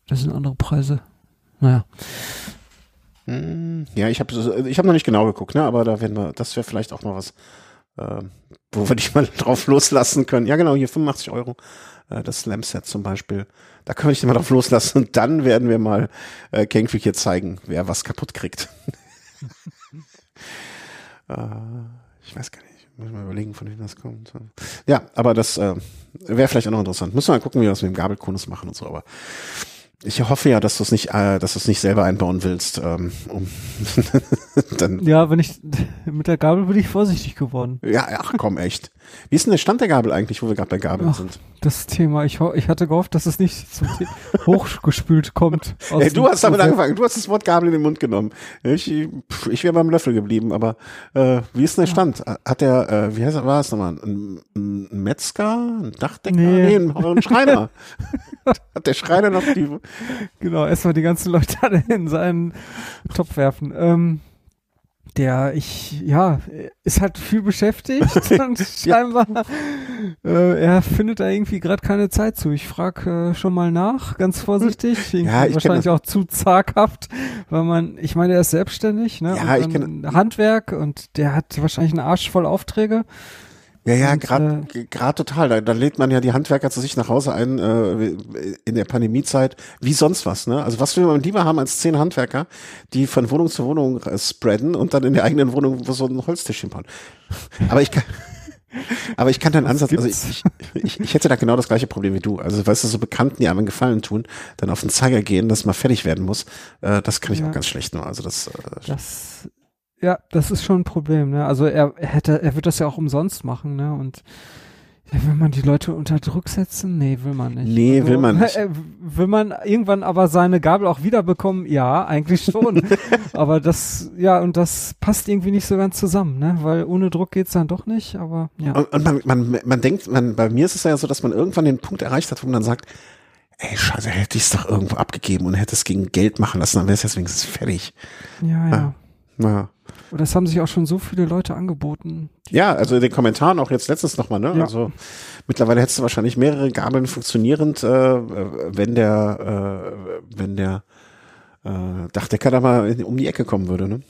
das sind andere Preise. Naja. Hm, ja, ich habe ich hab noch nicht genau geguckt, ne? aber da werden wir, das wäre vielleicht auch mal was, äh, wo wir dich mal drauf loslassen können. Ja, genau, hier 85 Euro. Äh, das Slam-Set zum Beispiel. Da können wir dich mal drauf loslassen und dann werden wir mal äh, Kingfish hier zeigen, wer was kaputt kriegt. äh, ich weiß gar nicht. Muss mal überlegen, von wem das kommt. Ja, aber das äh, wäre vielleicht auch noch interessant. Müssen wir mal gucken, wie wir das mit dem Gabelkonus machen und so, aber ich hoffe ja, dass du es nicht, äh, dass du es nicht selber einbauen willst. Ähm, um dann ja, wenn ich mit der Gabel bin ich vorsichtig geworden. Ja, ach komm, echt. Wie ist denn der Stand der Gabel eigentlich, wo wir gerade bei Gabeln ach, sind? Das Thema. Ich, ich hatte gehofft, dass es nicht zum hochgespült kommt. Hey, du hast damit angefangen. Du hast das Wort Gabel in den Mund genommen. Ich, ich wäre beim Löffel geblieben. Aber äh, wie ist denn der Stand? Hat der, äh, wie heißt er, war es nochmal? Ein, ein Metzger, ein Dachdecker, nee, nee ein, ein Schreiner. Hat der Schreiner noch die genau, erstmal die ganzen Leute alle in seinen Topf werfen. Ähm, der ich, ja, ist halt viel beschäftigt und scheinbar, äh, er findet da irgendwie gerade keine Zeit zu. Ich frage äh, schon mal nach, ganz vorsichtig. ja, ich wahrscheinlich auch zu zaghaft, weil man, ich meine, er ist selbstständig, ne? Ja, ich kenne Handwerk und der hat wahrscheinlich einen Arsch voll Aufträge. Ja, ja, gerade äh, grad total. Da, da lädt man ja die Handwerker zu sich nach Hause ein äh, in der Pandemiezeit, wie sonst was. Ne? Also was will man lieber haben als zehn Handwerker, die von Wohnung zu Wohnung äh, spreaden und dann in der eigenen Wohnung so einen Holztisch hinbauen. Aber ich kann, aber ich kann deinen Ansatz, also ich, ich, ich hätte da genau das gleiche Problem wie du. Also weißt du, so Bekannten, die einem einen Gefallen tun, dann auf den Zeiger gehen, dass man fertig werden muss, äh, das kann ich ja. auch ganz schlecht nur. Also das, äh, das ja, das ist schon ein Problem, ne? Also er, hätte, er wird das ja auch umsonst machen, ne? Und ja, will man die Leute unter Druck setzen? Nee, will man nicht. Nee, also, will man nicht. Will man irgendwann aber seine Gabel auch wiederbekommen? Ja, eigentlich schon. aber das, ja, und das passt irgendwie nicht so ganz zusammen, ne? Weil ohne Druck geht's dann doch nicht, aber ja. Und, und man, man, man denkt, man, bei mir ist es ja so, dass man irgendwann den Punkt erreicht hat, wo man dann sagt, ey, scheiße, hätte ich es doch irgendwo abgegeben und hätte es gegen Geld machen lassen, dann wäre es jetzt wenigstens fertig. Ja, ja. ja. Ja. Und das haben sich auch schon so viele Leute angeboten. Ja, also in den Kommentaren auch jetzt letztens nochmal, ne? Ja. Also mittlerweile hättest du wahrscheinlich mehrere Gabeln funktionierend, äh, wenn der, äh, wenn der äh, Dachdecker da mal in, um die Ecke kommen würde, ne?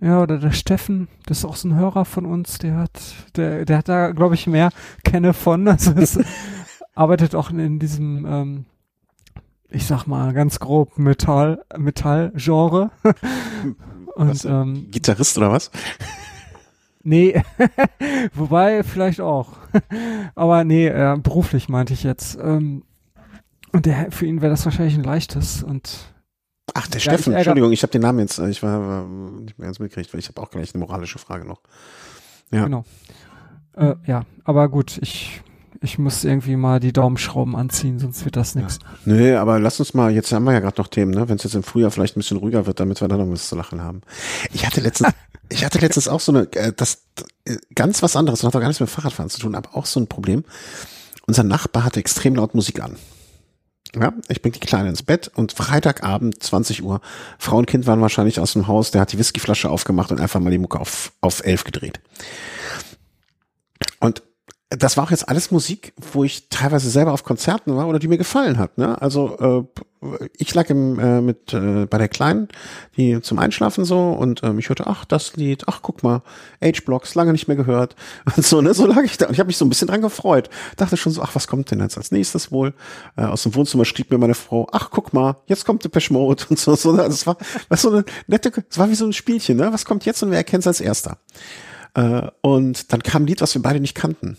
Ja, oder der Steffen, das ist auch so ein Hörer von uns, der hat, der, der hat da, glaube ich, mehr Kenne von. Also es arbeitet auch in, in diesem ähm, ich sag mal ganz grob Metall, Metall-Genre. Und, was, ähm, Gitarrist oder was? Nee, wobei vielleicht auch. Aber nee, äh, beruflich meinte ich jetzt. Ähm, und der, für ihn wäre das wahrscheinlich ein leichtes und Ach, der Steffen, Entschuldigung, ich habe den Namen jetzt, äh, ich war, war nicht mehr ganz mitgekriegt, weil ich habe auch gleich eine moralische Frage noch. Ja. Genau. Äh, ja, aber gut, ich ich muss irgendwie mal die Daumenschrauben anziehen, sonst wird das nichts. Ja. Nö, aber lass uns mal, jetzt haben wir ja gerade noch Themen, ne? Wenn es jetzt im Frühjahr vielleicht ein bisschen ruhiger wird, damit wir dann noch was zu lachen haben. Ich hatte letztens, ich hatte letztens auch so eine, äh, das äh, ganz was anderes, das hat doch gar nichts mit Fahrradfahren zu tun, aber auch so ein Problem. Unser Nachbar hatte extrem laut Musik an. Ja, ich bring die Kleine ins Bett und Freitagabend 20 Uhr. Frau und Kind waren wahrscheinlich aus dem Haus. Der hat die Whiskyflasche aufgemacht und einfach mal die Mucke auf, auf elf gedreht. Und das war auch jetzt alles Musik, wo ich teilweise selber auf Konzerten war oder die mir gefallen hat. Ne? Also ich lag im, äh, mit äh, bei der Kleinen, die zum Einschlafen so und ähm, ich hörte, ach, das Lied, ach, guck mal, H-Blocks, lange nicht mehr gehört. Und so, ne, so lag ich da und ich habe mich so ein bisschen dran gefreut. Dachte schon so, ach, was kommt denn jetzt als nächstes wohl? Äh, aus dem Wohnzimmer schrieb mir meine Frau, ach, guck mal, jetzt kommt Depeche Mode und so. so also es war, was so eine nette, es war wie so ein Spielchen, ne? Was kommt jetzt und wer erkennt es als erster? Äh, und dann kam ein Lied, was wir beide nicht kannten.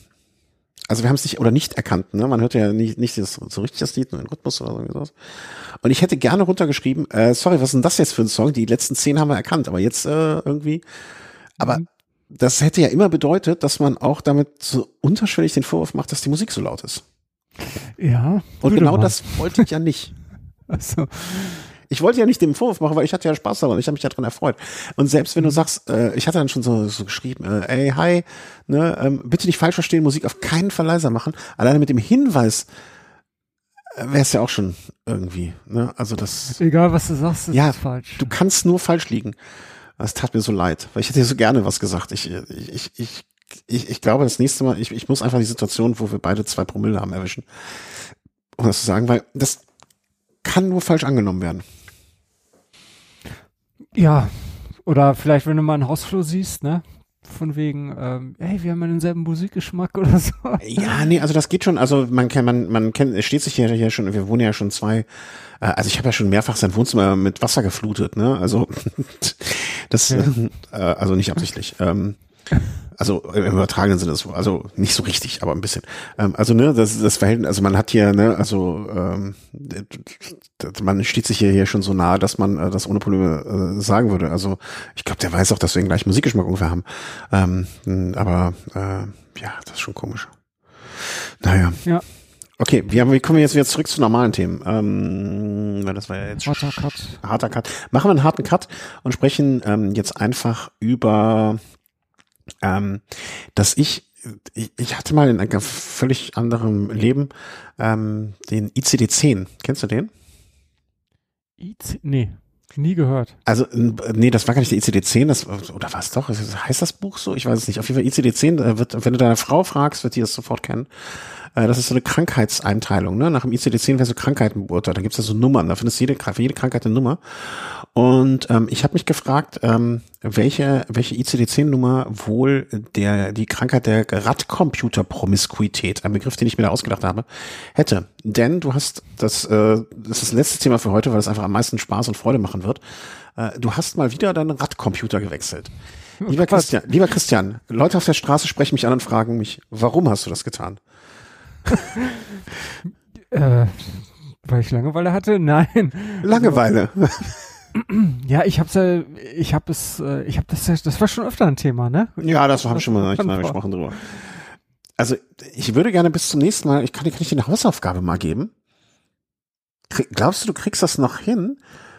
Also wir haben es nicht oder nicht erkannt, ne? Man hört ja nicht, nicht das, so richtig das Lied, nur den Rhythmus oder so. Und ich hätte gerne runtergeschrieben, äh, sorry, was ist denn das jetzt für ein Song? Die letzten zehn haben wir erkannt, aber jetzt äh, irgendwie. Aber mhm. das hätte ja immer bedeutet, dass man auch damit so unterschwellig den Vorwurf macht, dass die Musik so laut ist. Ja. Und genau mal. das wollte ich ja nicht. Also, ich wollte ja nicht den Vorwurf machen, weil ich hatte ja Spaß daran, ich habe mich ja daran erfreut. Und selbst wenn du mhm. sagst, äh, ich hatte dann schon so, so geschrieben, äh, ey, hi, ne, ähm, bitte nicht falsch verstehen, Musik auf keinen Fall leiser machen. Alleine mit dem Hinweis äh, wäre es ja auch schon irgendwie, ne? Also das. Egal was du sagst, ist ja, falsch. Du kannst nur falsch liegen. Das tat mir so leid, weil ich hätte dir so gerne was gesagt. Ich, ich, ich, ich, ich, ich glaube, das nächste Mal, ich, ich muss einfach die Situation, wo wir beide zwei Promille haben, erwischen. Um das zu sagen, weil das kann nur falsch angenommen werden. Ja, oder vielleicht, wenn du mal einen Hausflur siehst, ne? Von wegen, ähm, hey, wir haben ja denselben Musikgeschmack oder so. Ja, nee, also das geht schon. Also man kennt, man, man kennt, es steht sich hier, hier schon, wir wohnen ja schon zwei, äh, also ich habe ja schon mehrfach sein Wohnzimmer mit Wasser geflutet, ne? Also das, ja. äh, also nicht absichtlich. Ähm, also im übertragenen Sinne, also nicht so richtig, aber ein bisschen. Ähm, also ne, das, das Verhältnis, also man hat hier, ne, also ähm, man steht sich hier, hier schon so nahe, dass man äh, das ohne Probleme äh, sagen würde. Also ich glaube, der weiß auch, dass wir den gleichen Musikgeschmack ungefähr haben. Ähm, aber äh, ja, das ist schon komisch. Naja. Ja. Okay, wir, wie kommen wir jetzt wieder zurück zu normalen Themen? Ähm, das war ja jetzt harter Cut. Harter Cut. Machen wir einen harten Cut und sprechen ähm, jetzt einfach über ähm, dass ich, ich, ich hatte mal in einem völlig anderem Leben ähm, den ICD-10. Kennst du den? IC, nee. Nie gehört. Also, nee, das war gar nicht der ICD-10, das, oder was doch? Heißt das Buch so? Ich weiß es nicht. Auf jeden Fall ICD-10, wird, wenn du deine Frau fragst, wird die das sofort kennen. Äh, das ist so eine Krankheitseinteilung. Ne? Nach dem ICD-10 wäre so Krankheiten beurteilt. Da gibt es ja so Nummern. Da findest du jede, für jede Krankheit eine Nummer. Und ähm, ich habe mich gefragt, ähm, welche, welche ICD-10-Nummer wohl der, die Krankheit der Radcomputer-Promiskuität, ein Begriff, den ich mir da ausgedacht habe, hätte. Denn du hast, das, äh, das ist das letzte Thema für heute, weil es einfach am meisten Spaß und Freude machen wird. Äh, du hast mal wieder deinen Radcomputer gewechselt. Lieber Christian, lieber Christian, Leute auf der Straße sprechen mich an und fragen mich, warum hast du das getan? äh, weil ich Langeweile hatte? Nein. Langeweile. Ja, ich hab's ja, ich hab es, äh, ich hab das ja, das war schon öfter ein Thema, ne? Ja, das haben wir schon mal, mal gesprochen drüber. Also, ich würde gerne bis zum nächsten Mal, ich kann, kann ich dir eine Hausaufgabe mal geben? Krieg, glaubst du, du kriegst das noch hin?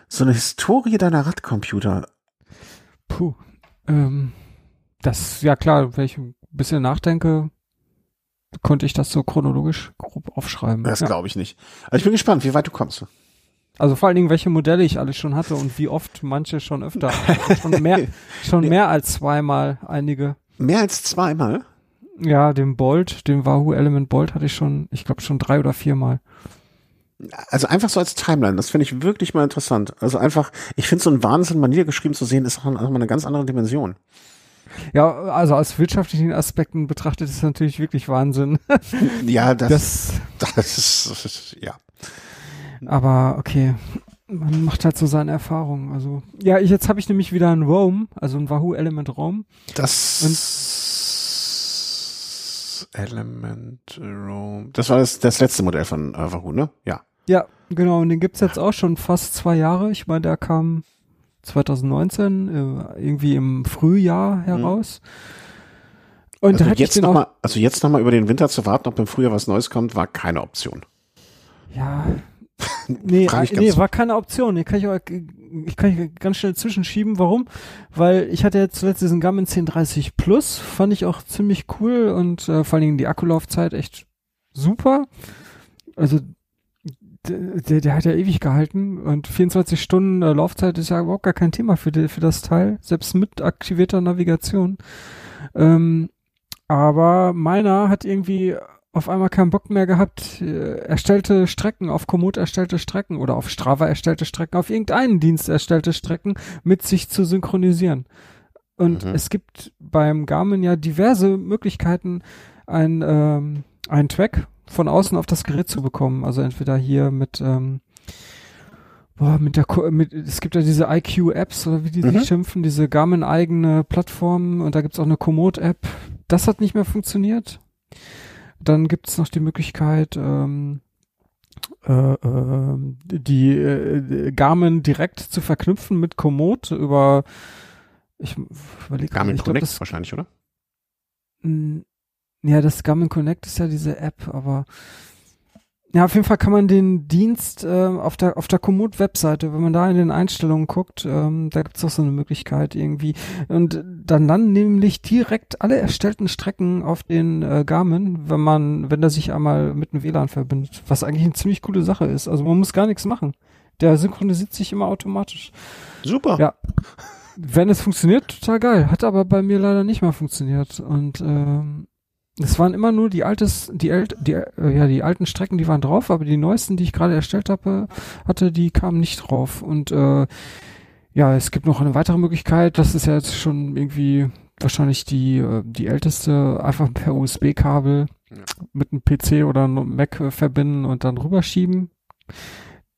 So eine Historie deiner Radcomputer. Puh. Ähm, das, ja klar, wenn ich ein bisschen nachdenke, konnte ich das so chronologisch grob aufschreiben. Das ja. glaube ich nicht. Also ich bin gespannt, wie weit du kommst. Also vor allen Dingen, welche Modelle ich alles schon hatte und wie oft manche schon öfter. schon mehr, schon mehr als zweimal einige. Mehr als zweimal? Ja, den Bolt, den Wahoo Element Bolt hatte ich schon, ich glaube schon drei oder viermal. Also einfach so als Timeline, das finde ich wirklich mal interessant. Also einfach, ich finde so ein Wahnsinn mal niedergeschrieben zu sehen, ist auch mal eine ganz andere Dimension. Ja, also aus wirtschaftlichen Aspekten betrachtet ist natürlich wirklich Wahnsinn. ja, das, das, das ist, ja. Aber okay, man macht halt so seine Erfahrungen. Also ja, ich, jetzt habe ich nämlich wieder ein Roam, also ein Wahoo Element Roam. Das Und Element Roam. Das war das, das letzte Modell von äh, Wahoo, ne? Ja. Ja, genau. Und den gibt's jetzt auch schon fast zwei Jahre. Ich meine, der kam 2019 äh, irgendwie im Frühjahr mhm. heraus. Und also jetzt noch mal, also jetzt noch mal über den Winter zu warten, ob im Frühjahr was Neues kommt, war keine Option. Ja, nee, nee war keine Option. Ich kann ich, auch, ich kann ich ganz schnell zwischenschieben. Warum? Weil ich hatte jetzt zuletzt diesen Garmin 1030 Plus, fand ich auch ziemlich cool und äh, vor allen Dingen die Akkulaufzeit echt super. Also der, der hat ja ewig gehalten und 24 Stunden äh, Laufzeit ist ja überhaupt gar kein Thema für, die, für das Teil, selbst mit aktivierter Navigation. Ähm, aber meiner hat irgendwie auf einmal keinen Bock mehr gehabt, äh, erstellte Strecken, auf Komoot erstellte Strecken oder auf Strava erstellte Strecken, auf irgendeinen Dienst erstellte Strecken mit sich zu synchronisieren. Und mhm. es gibt beim Garmin ja diverse Möglichkeiten, ein, ähm, einen Track von außen auf das Gerät zu bekommen. Also entweder hier mit, ähm, boah, mit der, mit, es gibt ja diese IQ-Apps oder wie die mhm. sich schimpfen, diese Garmin-eigene Plattform und da gibt's auch eine Komoot-App. Das hat nicht mehr funktioniert. Dann gibt's noch die Möglichkeit, ähm, äh, äh, die äh, Garmin direkt zu verknüpfen mit Komoot über ich überlege Garmin ich Connect glaub, wahrscheinlich, oder? Ja, das Garmin Connect ist ja diese App, aber ja, auf jeden Fall kann man den Dienst äh, auf der auf der Komoot-Webseite, wenn man da in den Einstellungen guckt, ähm, da gibt's auch so eine Möglichkeit irgendwie. Und dann landen nämlich direkt alle erstellten Strecken auf den äh, Garmin, wenn man, wenn der sich einmal mit dem WLAN verbindet, was eigentlich eine ziemlich coole Sache ist. Also man muss gar nichts machen. Der synchronisiert sich immer automatisch. Super. Ja. Wenn es funktioniert, total geil. Hat aber bei mir leider nicht mehr funktioniert. Und ähm, es waren immer nur die altes, die, ält, die, äh, ja, die alten Strecken, die waren drauf, aber die neuesten, die ich gerade erstellt habe, hatte, die kamen nicht drauf. Und äh, ja, es gibt noch eine weitere Möglichkeit, das ist ja jetzt schon irgendwie wahrscheinlich die, äh, die älteste, einfach per USB-Kabel mit einem PC oder einem Mac äh, verbinden und dann rüberschieben.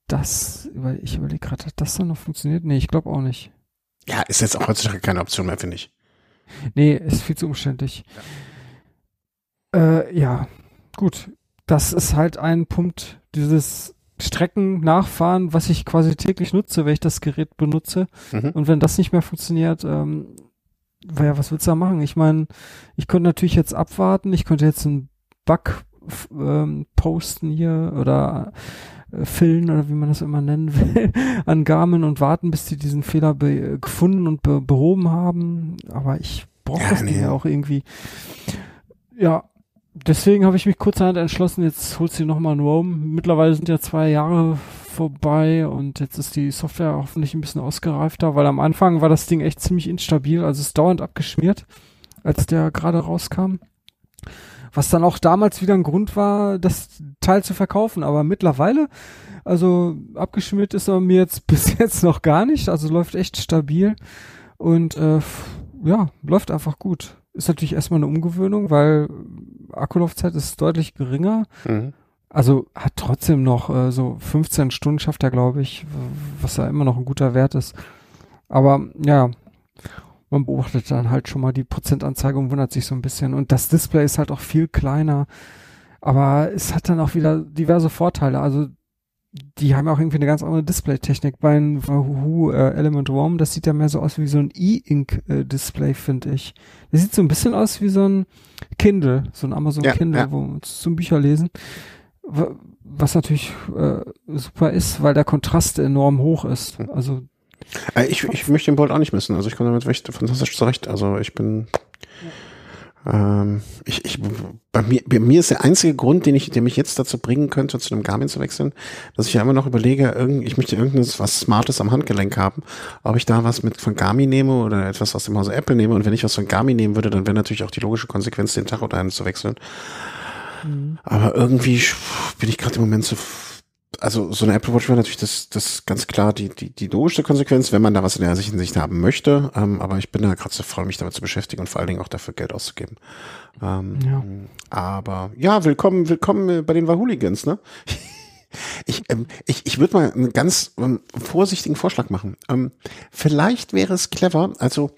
Das, ich überlege gerade, hat das dann noch funktioniert? Nee, ich glaube auch nicht. Ja, ist jetzt auch heutzutage keine Option mehr, finde ich. Nee, ist viel zu umständlich. Ja. Äh, ja, gut. Das ist halt ein Punkt, dieses Strecken nachfahren, was ich quasi täglich nutze, wenn ich das Gerät benutze. Mhm. Und wenn das nicht mehr funktioniert, ähm, ja, was willst du da machen? Ich meine, ich könnte natürlich jetzt abwarten, ich könnte jetzt einen Bug ähm, posten hier oder äh, fillen oder wie man das immer nennen will, an Garmin und warten, bis die diesen Fehler gefunden und be behoben haben. Aber ich brauche ja, das nee. auch irgendwie. Ja, deswegen habe ich mich kurzerhand entschlossen, jetzt holst du nochmal einen Roam. Mittlerweile sind ja zwei Jahre vorbei und jetzt ist die Software hoffentlich ein bisschen ausgereifter, weil am Anfang war das Ding echt ziemlich instabil, also ist dauernd abgeschmiert, als der gerade rauskam. Was dann auch damals wieder ein Grund war, das Teil zu verkaufen, aber mittlerweile, also abgeschmiert ist er mir jetzt bis jetzt noch gar nicht, also läuft echt stabil und äh, ja, läuft einfach gut. Ist natürlich erstmal eine Umgewöhnung, weil Akkulaufzeit ist deutlich geringer. Mhm. Also hat trotzdem noch äh, so 15 Stunden schafft er, glaube ich, was ja immer noch ein guter Wert ist. Aber ja, man beobachtet dann halt schon mal die Prozentanzeige und wundert sich so ein bisschen. Und das Display ist halt auch viel kleiner. Aber es hat dann auch wieder diverse Vorteile. Also die haben auch irgendwie eine ganz andere Display-Technik. Bei einem Wahoo äh, Element Warm, das sieht ja mehr so aus wie so ein E-Ink-Display, äh, finde ich. Das sieht so ein bisschen aus wie so ein Kindle, so ein Amazon ja, Kindle, ja. wo wir zum Bücher lesen. Was natürlich äh, super ist, weil der Kontrast enorm hoch ist. Hm. Also äh, ich, ich möchte den Bolt auch nicht missen. Also ich komme damit echt fantastisch zurecht. Also ich bin ja. Ähm, ich, ich, bei mir, bei mir ist der einzige Grund, den ich, der mich jetzt dazu bringen könnte, zu einem Garmin zu wechseln, dass ich ja immer noch überlege, irgend, ich möchte irgendwas was Smartes am Handgelenk haben, ob ich da was mit von Garmin nehme oder etwas aus dem Hause Apple nehme. Und wenn ich was von Garmin nehmen würde, dann wäre natürlich auch die logische Konsequenz, den Tacho dahin zu wechseln. Mhm. Aber irgendwie bin ich gerade im Moment so also so eine Apple Watch wäre natürlich das, das ganz klar die, die, die logische Konsequenz, wenn man da was in der Hinsicht haben möchte. Ähm, aber ich bin da gerade so voll, mich damit zu beschäftigen und vor allen Dingen auch dafür Geld auszugeben. Ähm, ja. Aber ja, willkommen, willkommen bei den Wahuligans, ne? Ich, ähm, ich, ich würde mal einen ganz ähm, vorsichtigen Vorschlag machen. Ähm, vielleicht wäre es clever, also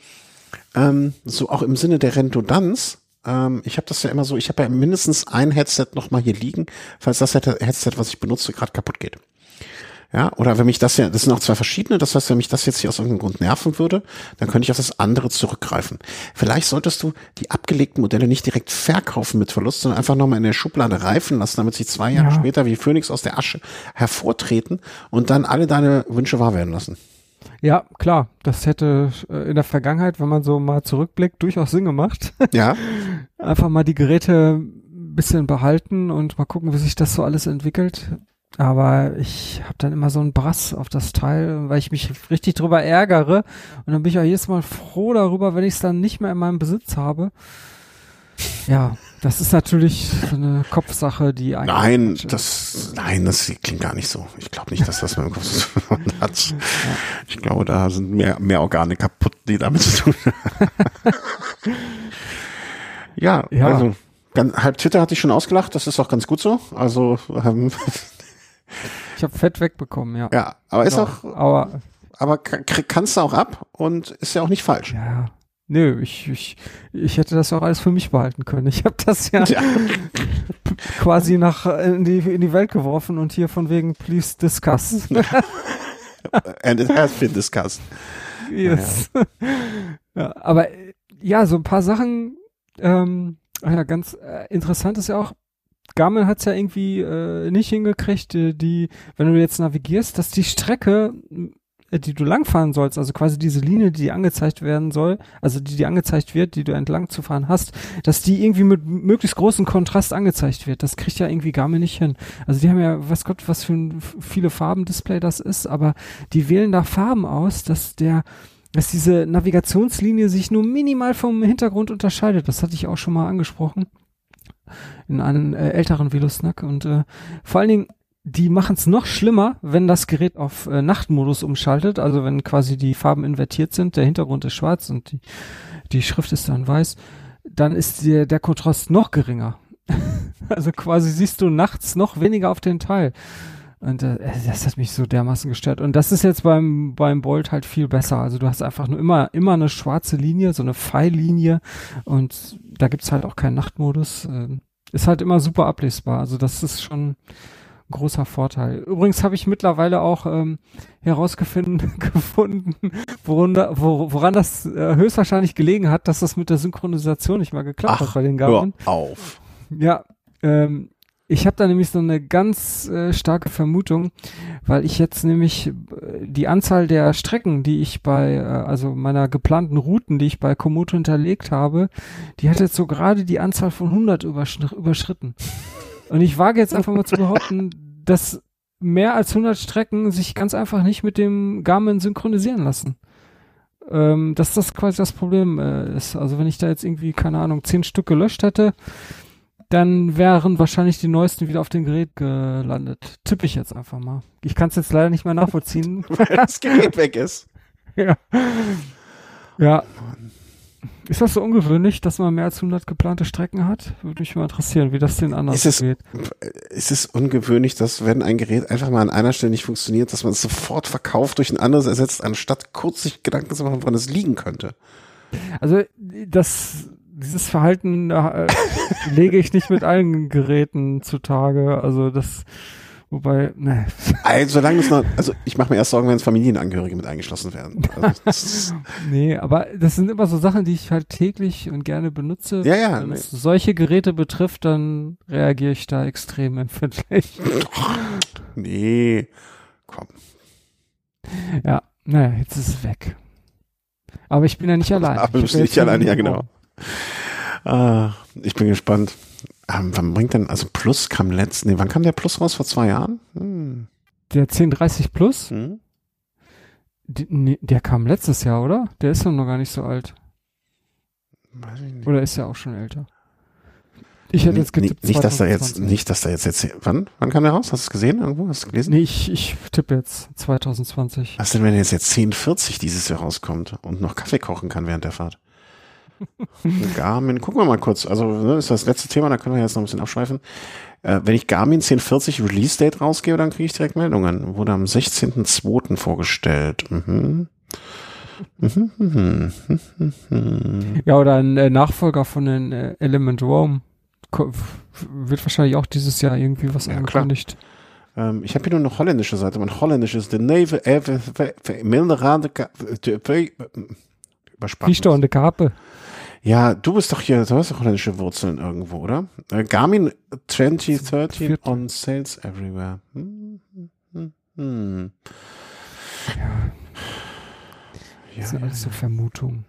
ähm, so auch im Sinne der Redundanz, ähm, ich habe das ja immer so, ich habe ja mindestens ein Headset noch mal hier liegen, falls das Headset, was ich benutze, gerade kaputt geht. Ja, oder wenn mich das ja, das sind auch zwei verschiedene, das heißt, wenn mich das jetzt hier aus irgendeinem Grund nerven würde, dann könnte ich auf das andere zurückgreifen. Vielleicht solltest du die abgelegten Modelle nicht direkt verkaufen mit Verlust, sondern einfach nochmal in der Schublade reifen lassen, damit sie zwei Jahre ja. später wie Phoenix aus der Asche hervortreten und dann alle deine Wünsche wahr werden lassen. Ja, klar, das hätte äh, in der Vergangenheit, wenn man so mal zurückblickt, durchaus Sinn gemacht. Ja. Einfach mal die Geräte ein bisschen behalten und mal gucken, wie sich das so alles entwickelt. Aber ich habe dann immer so einen Brass auf das Teil, weil ich mich richtig drüber ärgere. Und dann bin ich auch jedes Mal froh darüber, wenn ich es dann nicht mehr in meinem Besitz habe. Ja, Das ist natürlich eine Kopfsache, die eigentlich. Nein, das, nein, das klingt gar nicht so. Ich glaube nicht, dass das mit dem Kopf zu tun hat. Ich glaube, da sind mehr, mehr Organe kaputt, die damit zu tun haben. ja, ja, also, ganz, halb Twitter hatte ich schon ausgelacht, das ist auch ganz gut so. Also, ähm, ich habe Fett wegbekommen, ja. Ja, aber ist Doch, auch, aber, aber kannst du auch ab und ist ja auch nicht falsch. Ja. Nö, ich, ich, ich hätte das auch alles für mich behalten können. Ich habe das ja, ja. quasi nach in die, in die Welt geworfen und hier von wegen please discuss. And it has been discussed. Yes. Ja, ja. aber ja, so ein paar Sachen, ähm, ja, ganz äh, interessant ist ja auch, Garmin hat es ja irgendwie äh, nicht hingekriegt, die, wenn du jetzt navigierst, dass die Strecke äh, die du langfahren sollst, also quasi diese Linie, die angezeigt werden soll, also die dir angezeigt wird, die du entlang zu fahren hast, dass die irgendwie mit möglichst großem Kontrast angezeigt wird. Das kriegt ja irgendwie Garmin nicht hin. Also die haben ja, was Gott, was für ein viele Farben-Display das ist, aber die wählen da Farben aus, dass der dass diese Navigationslinie sich nur minimal vom Hintergrund unterscheidet. Das hatte ich auch schon mal angesprochen in einem äh, älteren Velosnack und äh, vor allen Dingen die machen es noch schlimmer, wenn das Gerät auf äh, Nachtmodus umschaltet, also wenn quasi die Farben invertiert sind, der Hintergrund ist schwarz und die, die Schrift ist dann weiß, dann ist der, der Kontrast noch geringer. also quasi siehst du nachts noch weniger auf den Teil. Und äh, das hat mich so dermaßen gestört. Und das ist jetzt beim, beim Bolt halt viel besser. Also du hast einfach nur immer, immer eine schwarze Linie, so eine Pfeillinie und da gibt's halt auch keinen Nachtmodus. Äh, ist halt immer super ablesbar. Also das ist schon, großer Vorteil. Übrigens habe ich mittlerweile auch ähm, herausgefunden, gefunden, woran, wo, woran das äh, höchstwahrscheinlich gelegen hat, dass das mit der Synchronisation nicht mal geklappt Ach, hat bei den Garmin. Hör auf. Ja, ähm, ich habe da nämlich so eine ganz äh, starke Vermutung, weil ich jetzt nämlich äh, die Anzahl der Strecken, die ich bei, äh, also meiner geplanten Routen, die ich bei Komodo hinterlegt habe, die hat jetzt so gerade die Anzahl von 100 überschritten. Und ich wage jetzt einfach mal zu behaupten, dass mehr als 100 Strecken sich ganz einfach nicht mit dem Garmin synchronisieren lassen. Ähm, dass das quasi das Problem äh, ist. Also wenn ich da jetzt irgendwie, keine Ahnung, 10 Stück gelöscht hätte, dann wären wahrscheinlich die neuesten wieder auf dem Gerät gelandet. Tippe ich jetzt einfach mal. Ich kann es jetzt leider nicht mehr nachvollziehen. Weil das Gerät weg ist. Ja. Ja. Ist das so ungewöhnlich, dass man mehr als 100 geplante Strecken hat? Würde mich mal interessieren, wie das den anderen ist es, geht. Ist es ungewöhnlich, dass wenn ein Gerät einfach mal an einer Stelle nicht funktioniert, dass man es sofort verkauft, durch ein anderes ersetzt, anstatt kurz sich Gedanken zu machen, woran es liegen könnte? Also das, dieses Verhalten äh, lege ich nicht mit allen Geräten zutage. Also das Wobei, ne. Also, solange es noch, also ich mache mir erst Sorgen, wenn es Familienangehörige mit eingeschlossen werden. Also, nee, aber das sind immer so Sachen, die ich halt täglich und gerne benutze. Ja, ja. Wenn nee. es solche Geräte betrifft, dann reagiere ich da extrem empfindlich. nee, komm. Ja, naja, jetzt ist es weg. Aber ich bin ja nicht allein. Aber du bist nicht allein, ja genau. Ah, ich bin gespannt. Ähm, wann bringt denn, also Plus kam letzten, nee, wann kam der Plus raus? Vor zwei Jahren? Hm. Der 1030 Plus? Hm? Die, nee, der kam letztes Jahr, oder? Der ist doch noch gar nicht so alt. Weiß ich nicht. Oder ist er auch schon älter? Ich hätte jetzt getippt. Nicht, dass da jetzt, nicht, dass da jetzt, jetzt, wann, wann kam der raus? Hast du es gesehen irgendwo? Hast du gelesen? Nee, ich, ich tippe jetzt 2020. Was denn, wenn jetzt jetzt 1040 dieses Jahr rauskommt und noch Kaffee kochen kann während der Fahrt? Garmin, gucken wir mal kurz. Also, ne, ist das letzte Thema, da können wir jetzt noch ein bisschen abschweifen. Äh, wenn ich Garmin 1040 Release Date rausgebe, dann kriege ich direkt Meldungen. Wurde am 16.02. vorgestellt. Mhm. Mhm, mhm, mhm. Ja, oder ein äh, Nachfolger von den äh, Element Roam. wird wahrscheinlich auch dieses Jahr irgendwie was ja, angekündigt. Ähm, ich habe hier nur eine holländische Seite. Mein holländisch ist de Neve Milderade Überspannt. de Kape. Ja, du bist doch hier, du hast doch holländische Wurzeln irgendwo, oder? Äh, Garmin 2013 on sales everywhere. Hm, hm, hm. Ja. Das sind ja, alles so Vermutungen.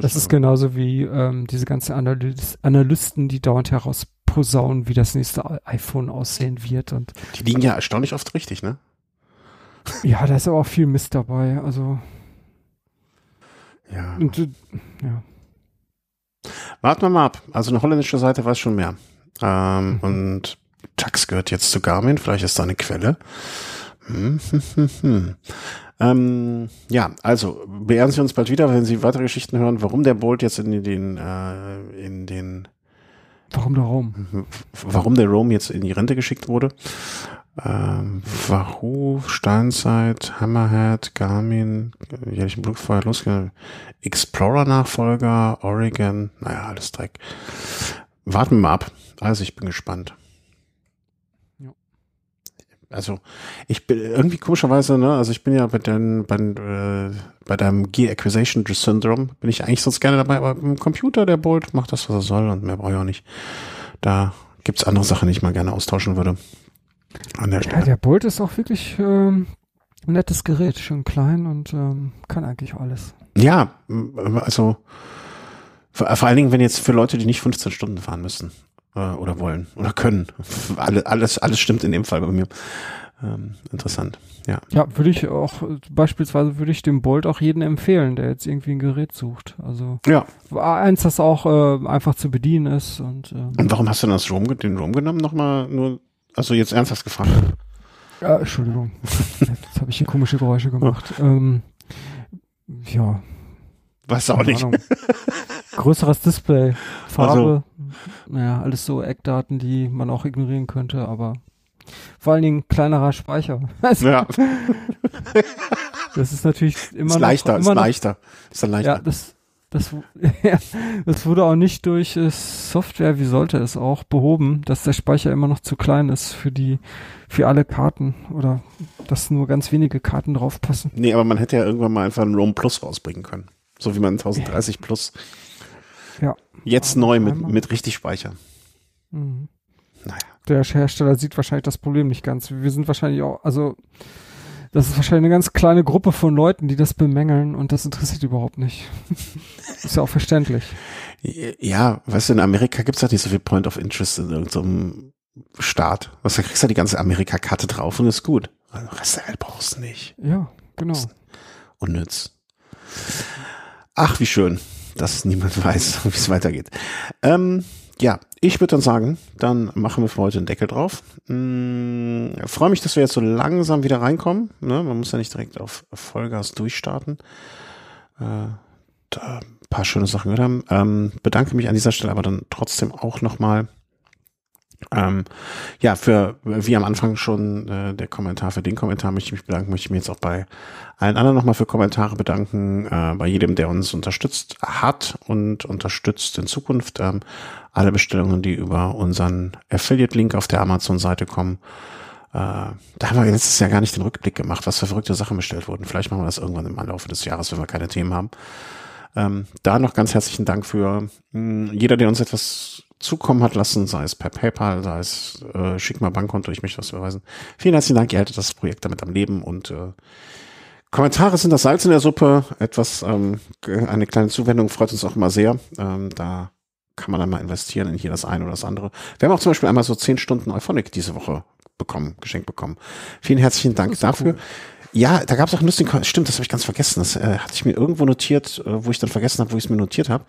Das ist genauso wie ähm, diese ganzen Analys Analysten, die dauernd herausposaunen, wie das nächste iPhone aussehen wird. Und die liegen ja erstaunlich oft richtig, ne? Ja, da ist aber auch viel Mist dabei. Also ja. Und, ja. Warten wir mal ab. Also eine holländische Seite weiß schon mehr. Ähm, mhm. Und Tax gehört jetzt zu Garmin, vielleicht ist da eine Quelle. Hm, hm, hm, hm. Ähm, ja, also beehren Sie uns bald wieder, wenn Sie weitere Geschichten hören, warum der Bolt jetzt in den äh, in den Warum der Rom? Warum der Rom jetzt in die Rente geschickt wurde. Ähm, Wahoo, Steinzeit, Hammerhead, Garmin, hätte ich Blutfeuer losgegangen? Explorer-Nachfolger, Oregon, naja, alles Dreck. Warten wir mal ab. Also ich bin gespannt. Also ich bin irgendwie komischerweise, ne, also ich bin ja bei den, bei, äh, bei deinem Gear Acquisition Syndrome bin ich eigentlich sonst gerne dabei, aber im Computer, der Bolt macht das, was er soll und mehr brauche ich auch nicht. Da gibt's andere Sachen, die ich mal gerne austauschen würde. An der Stelle. Ja, der Bolt ist auch wirklich ähm, ein nettes Gerät, schön klein und ähm, kann eigentlich alles. Ja, also vor, allen Dingen, wenn jetzt für Leute, die nicht 15 Stunden fahren müssen äh, oder wollen oder können. Alle, alles, alles stimmt in dem Fall bei mir. Ähm, interessant, ja. Ja, würde ich auch, beispielsweise würde ich dem Bolt auch jeden empfehlen, der jetzt irgendwie ein Gerät sucht. Also ja. eins, das auch äh, einfach zu bedienen ist. Und, ähm, und warum hast du das Rom, den Rom genommen? Nochmal nur, also jetzt ernsthaft gefragt. Ja, Entschuldigung. jetzt habe ich hier komische Geräusche gemacht. Ähm, ja. Weiß auch nicht. Größeres Display, Farbe. Also, naja, alles so Eckdaten, die man auch ignorieren könnte, aber vor allen Dingen kleinerer Speicher. Also, ja. das ist natürlich immer ist noch, leichter, immer ist leichter, ist dann leichter. Ja, das, das, ja, das wurde auch nicht durch äh, Software, wie sollte es auch, behoben, dass der Speicher immer noch zu klein ist für die, für alle Karten oder dass nur ganz wenige Karten draufpassen. Nee, aber man hätte ja irgendwann mal einfach einen ROM Plus rausbringen können. So wie man 1030 Plus. Ja. Jetzt neu mit, mit richtig Speicher. Mhm. Naja. Der Hersteller sieht wahrscheinlich das Problem nicht ganz. Wir sind wahrscheinlich auch, also das ist wahrscheinlich eine ganz kleine Gruppe von Leuten, die das bemängeln und das interessiert überhaupt nicht. ist ja auch verständlich. Ja, weißt du, in Amerika gibt es halt nicht so viel Point of Interest in irgendeinem Staat. Was, da kriegst du die ganze Amerika-Karte drauf und ist gut. Den Rest der Welt brauchst du nicht. Ja, genau. Unnütz. Ach, wie schön dass niemand weiß, wie es weitergeht. Ähm, ja, ich würde dann sagen, dann machen wir für heute einen Deckel drauf. Hm, Freue mich, dass wir jetzt so langsam wieder reinkommen. Ne? Man muss ja nicht direkt auf Vollgas durchstarten. Äh, da ein paar schöne Sachen gehört haben. Ähm, bedanke mich an dieser Stelle aber dann trotzdem auch nochmal ähm, ja, für, wie am Anfang schon äh, der Kommentar, für den Kommentar möchte ich mich bedanken, möchte ich mich jetzt auch bei allen anderen nochmal für Kommentare bedanken, äh, bei jedem, der uns unterstützt hat und unterstützt in Zukunft. Ähm, alle Bestellungen, die über unseren Affiliate-Link auf der Amazon-Seite kommen. Äh, da haben wir letztes Jahr gar nicht den Rückblick gemacht, was für verrückte Sachen bestellt wurden. Vielleicht machen wir das irgendwann im Laufe des Jahres, wenn wir keine Themen haben. Ähm, da noch ganz herzlichen Dank für mh, jeder, der uns etwas zukommen hat lassen, sei es per PayPal, sei es äh, schick mal Bankkonto, ich möchte was überweisen. Vielen herzlichen Dank, ihr haltet das Projekt damit am Leben und äh, Kommentare sind das Salz in der Suppe. Etwas, ähm, eine kleine Zuwendung freut uns auch immer sehr. Ähm, da kann man dann mal investieren in hier das eine oder das andere. Wir haben auch zum Beispiel einmal so zehn Stunden Euphonic diese Woche bekommen, geschenkt bekommen. Vielen herzlichen Dank dafür. Cool. Ja, da gab es auch einen lustigen, stimmt, das habe ich ganz vergessen. Das äh, hatte ich mir irgendwo notiert, äh, wo ich dann vergessen habe, wo ich es mir notiert habe.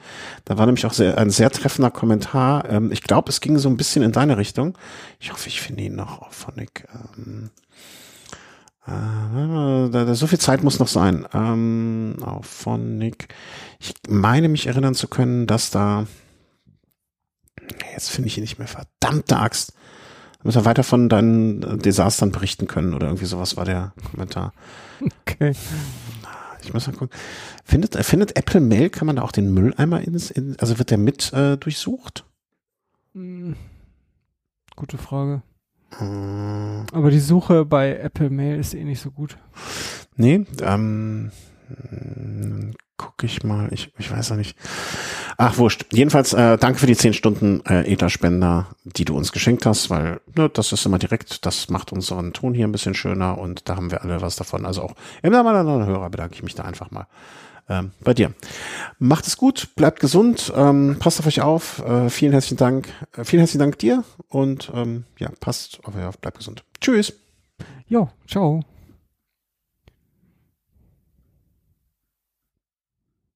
Da war nämlich auch sehr, ein sehr treffender Kommentar. Ähm, ich glaube, es ging so ein bisschen in deine Richtung. Ich hoffe, ich finde ihn noch auf Phonic. Ähm, äh, da, da, so viel Zeit muss noch sein. Ähm, auf Phonic. Ich meine mich erinnern zu können, dass da jetzt finde ich ihn nicht mehr. Verdammte Axt damit wir weiter von deinen Desastern berichten können oder irgendwie sowas war der Kommentar. Okay. Ich muss mal gucken. Findet, findet Apple Mail, kann man da auch den Mülleimer ins, in, also wird der mit äh, durchsucht? Hm. Gute Frage. Hm. Aber die Suche bei Apple Mail ist eh nicht so gut. Nee, ähm, gucke ich mal, ich, ich weiß ja nicht. Ach, wurscht. Jedenfalls, äh, danke für die zehn Stunden äh, Ether-Spender, die du uns geschenkt hast, weil ne, das ist immer direkt, das macht unseren Ton hier ein bisschen schöner und da haben wir alle was davon. Also auch im Namen aller Hörer bedanke ich mich da einfach mal ähm, bei dir. Macht es gut, bleibt gesund, ähm, passt auf euch auf. Äh, vielen herzlichen Dank, äh, vielen herzlichen Dank dir und ähm, ja, passt auf euch auf, bleibt gesund. Tschüss. Jo, ciao.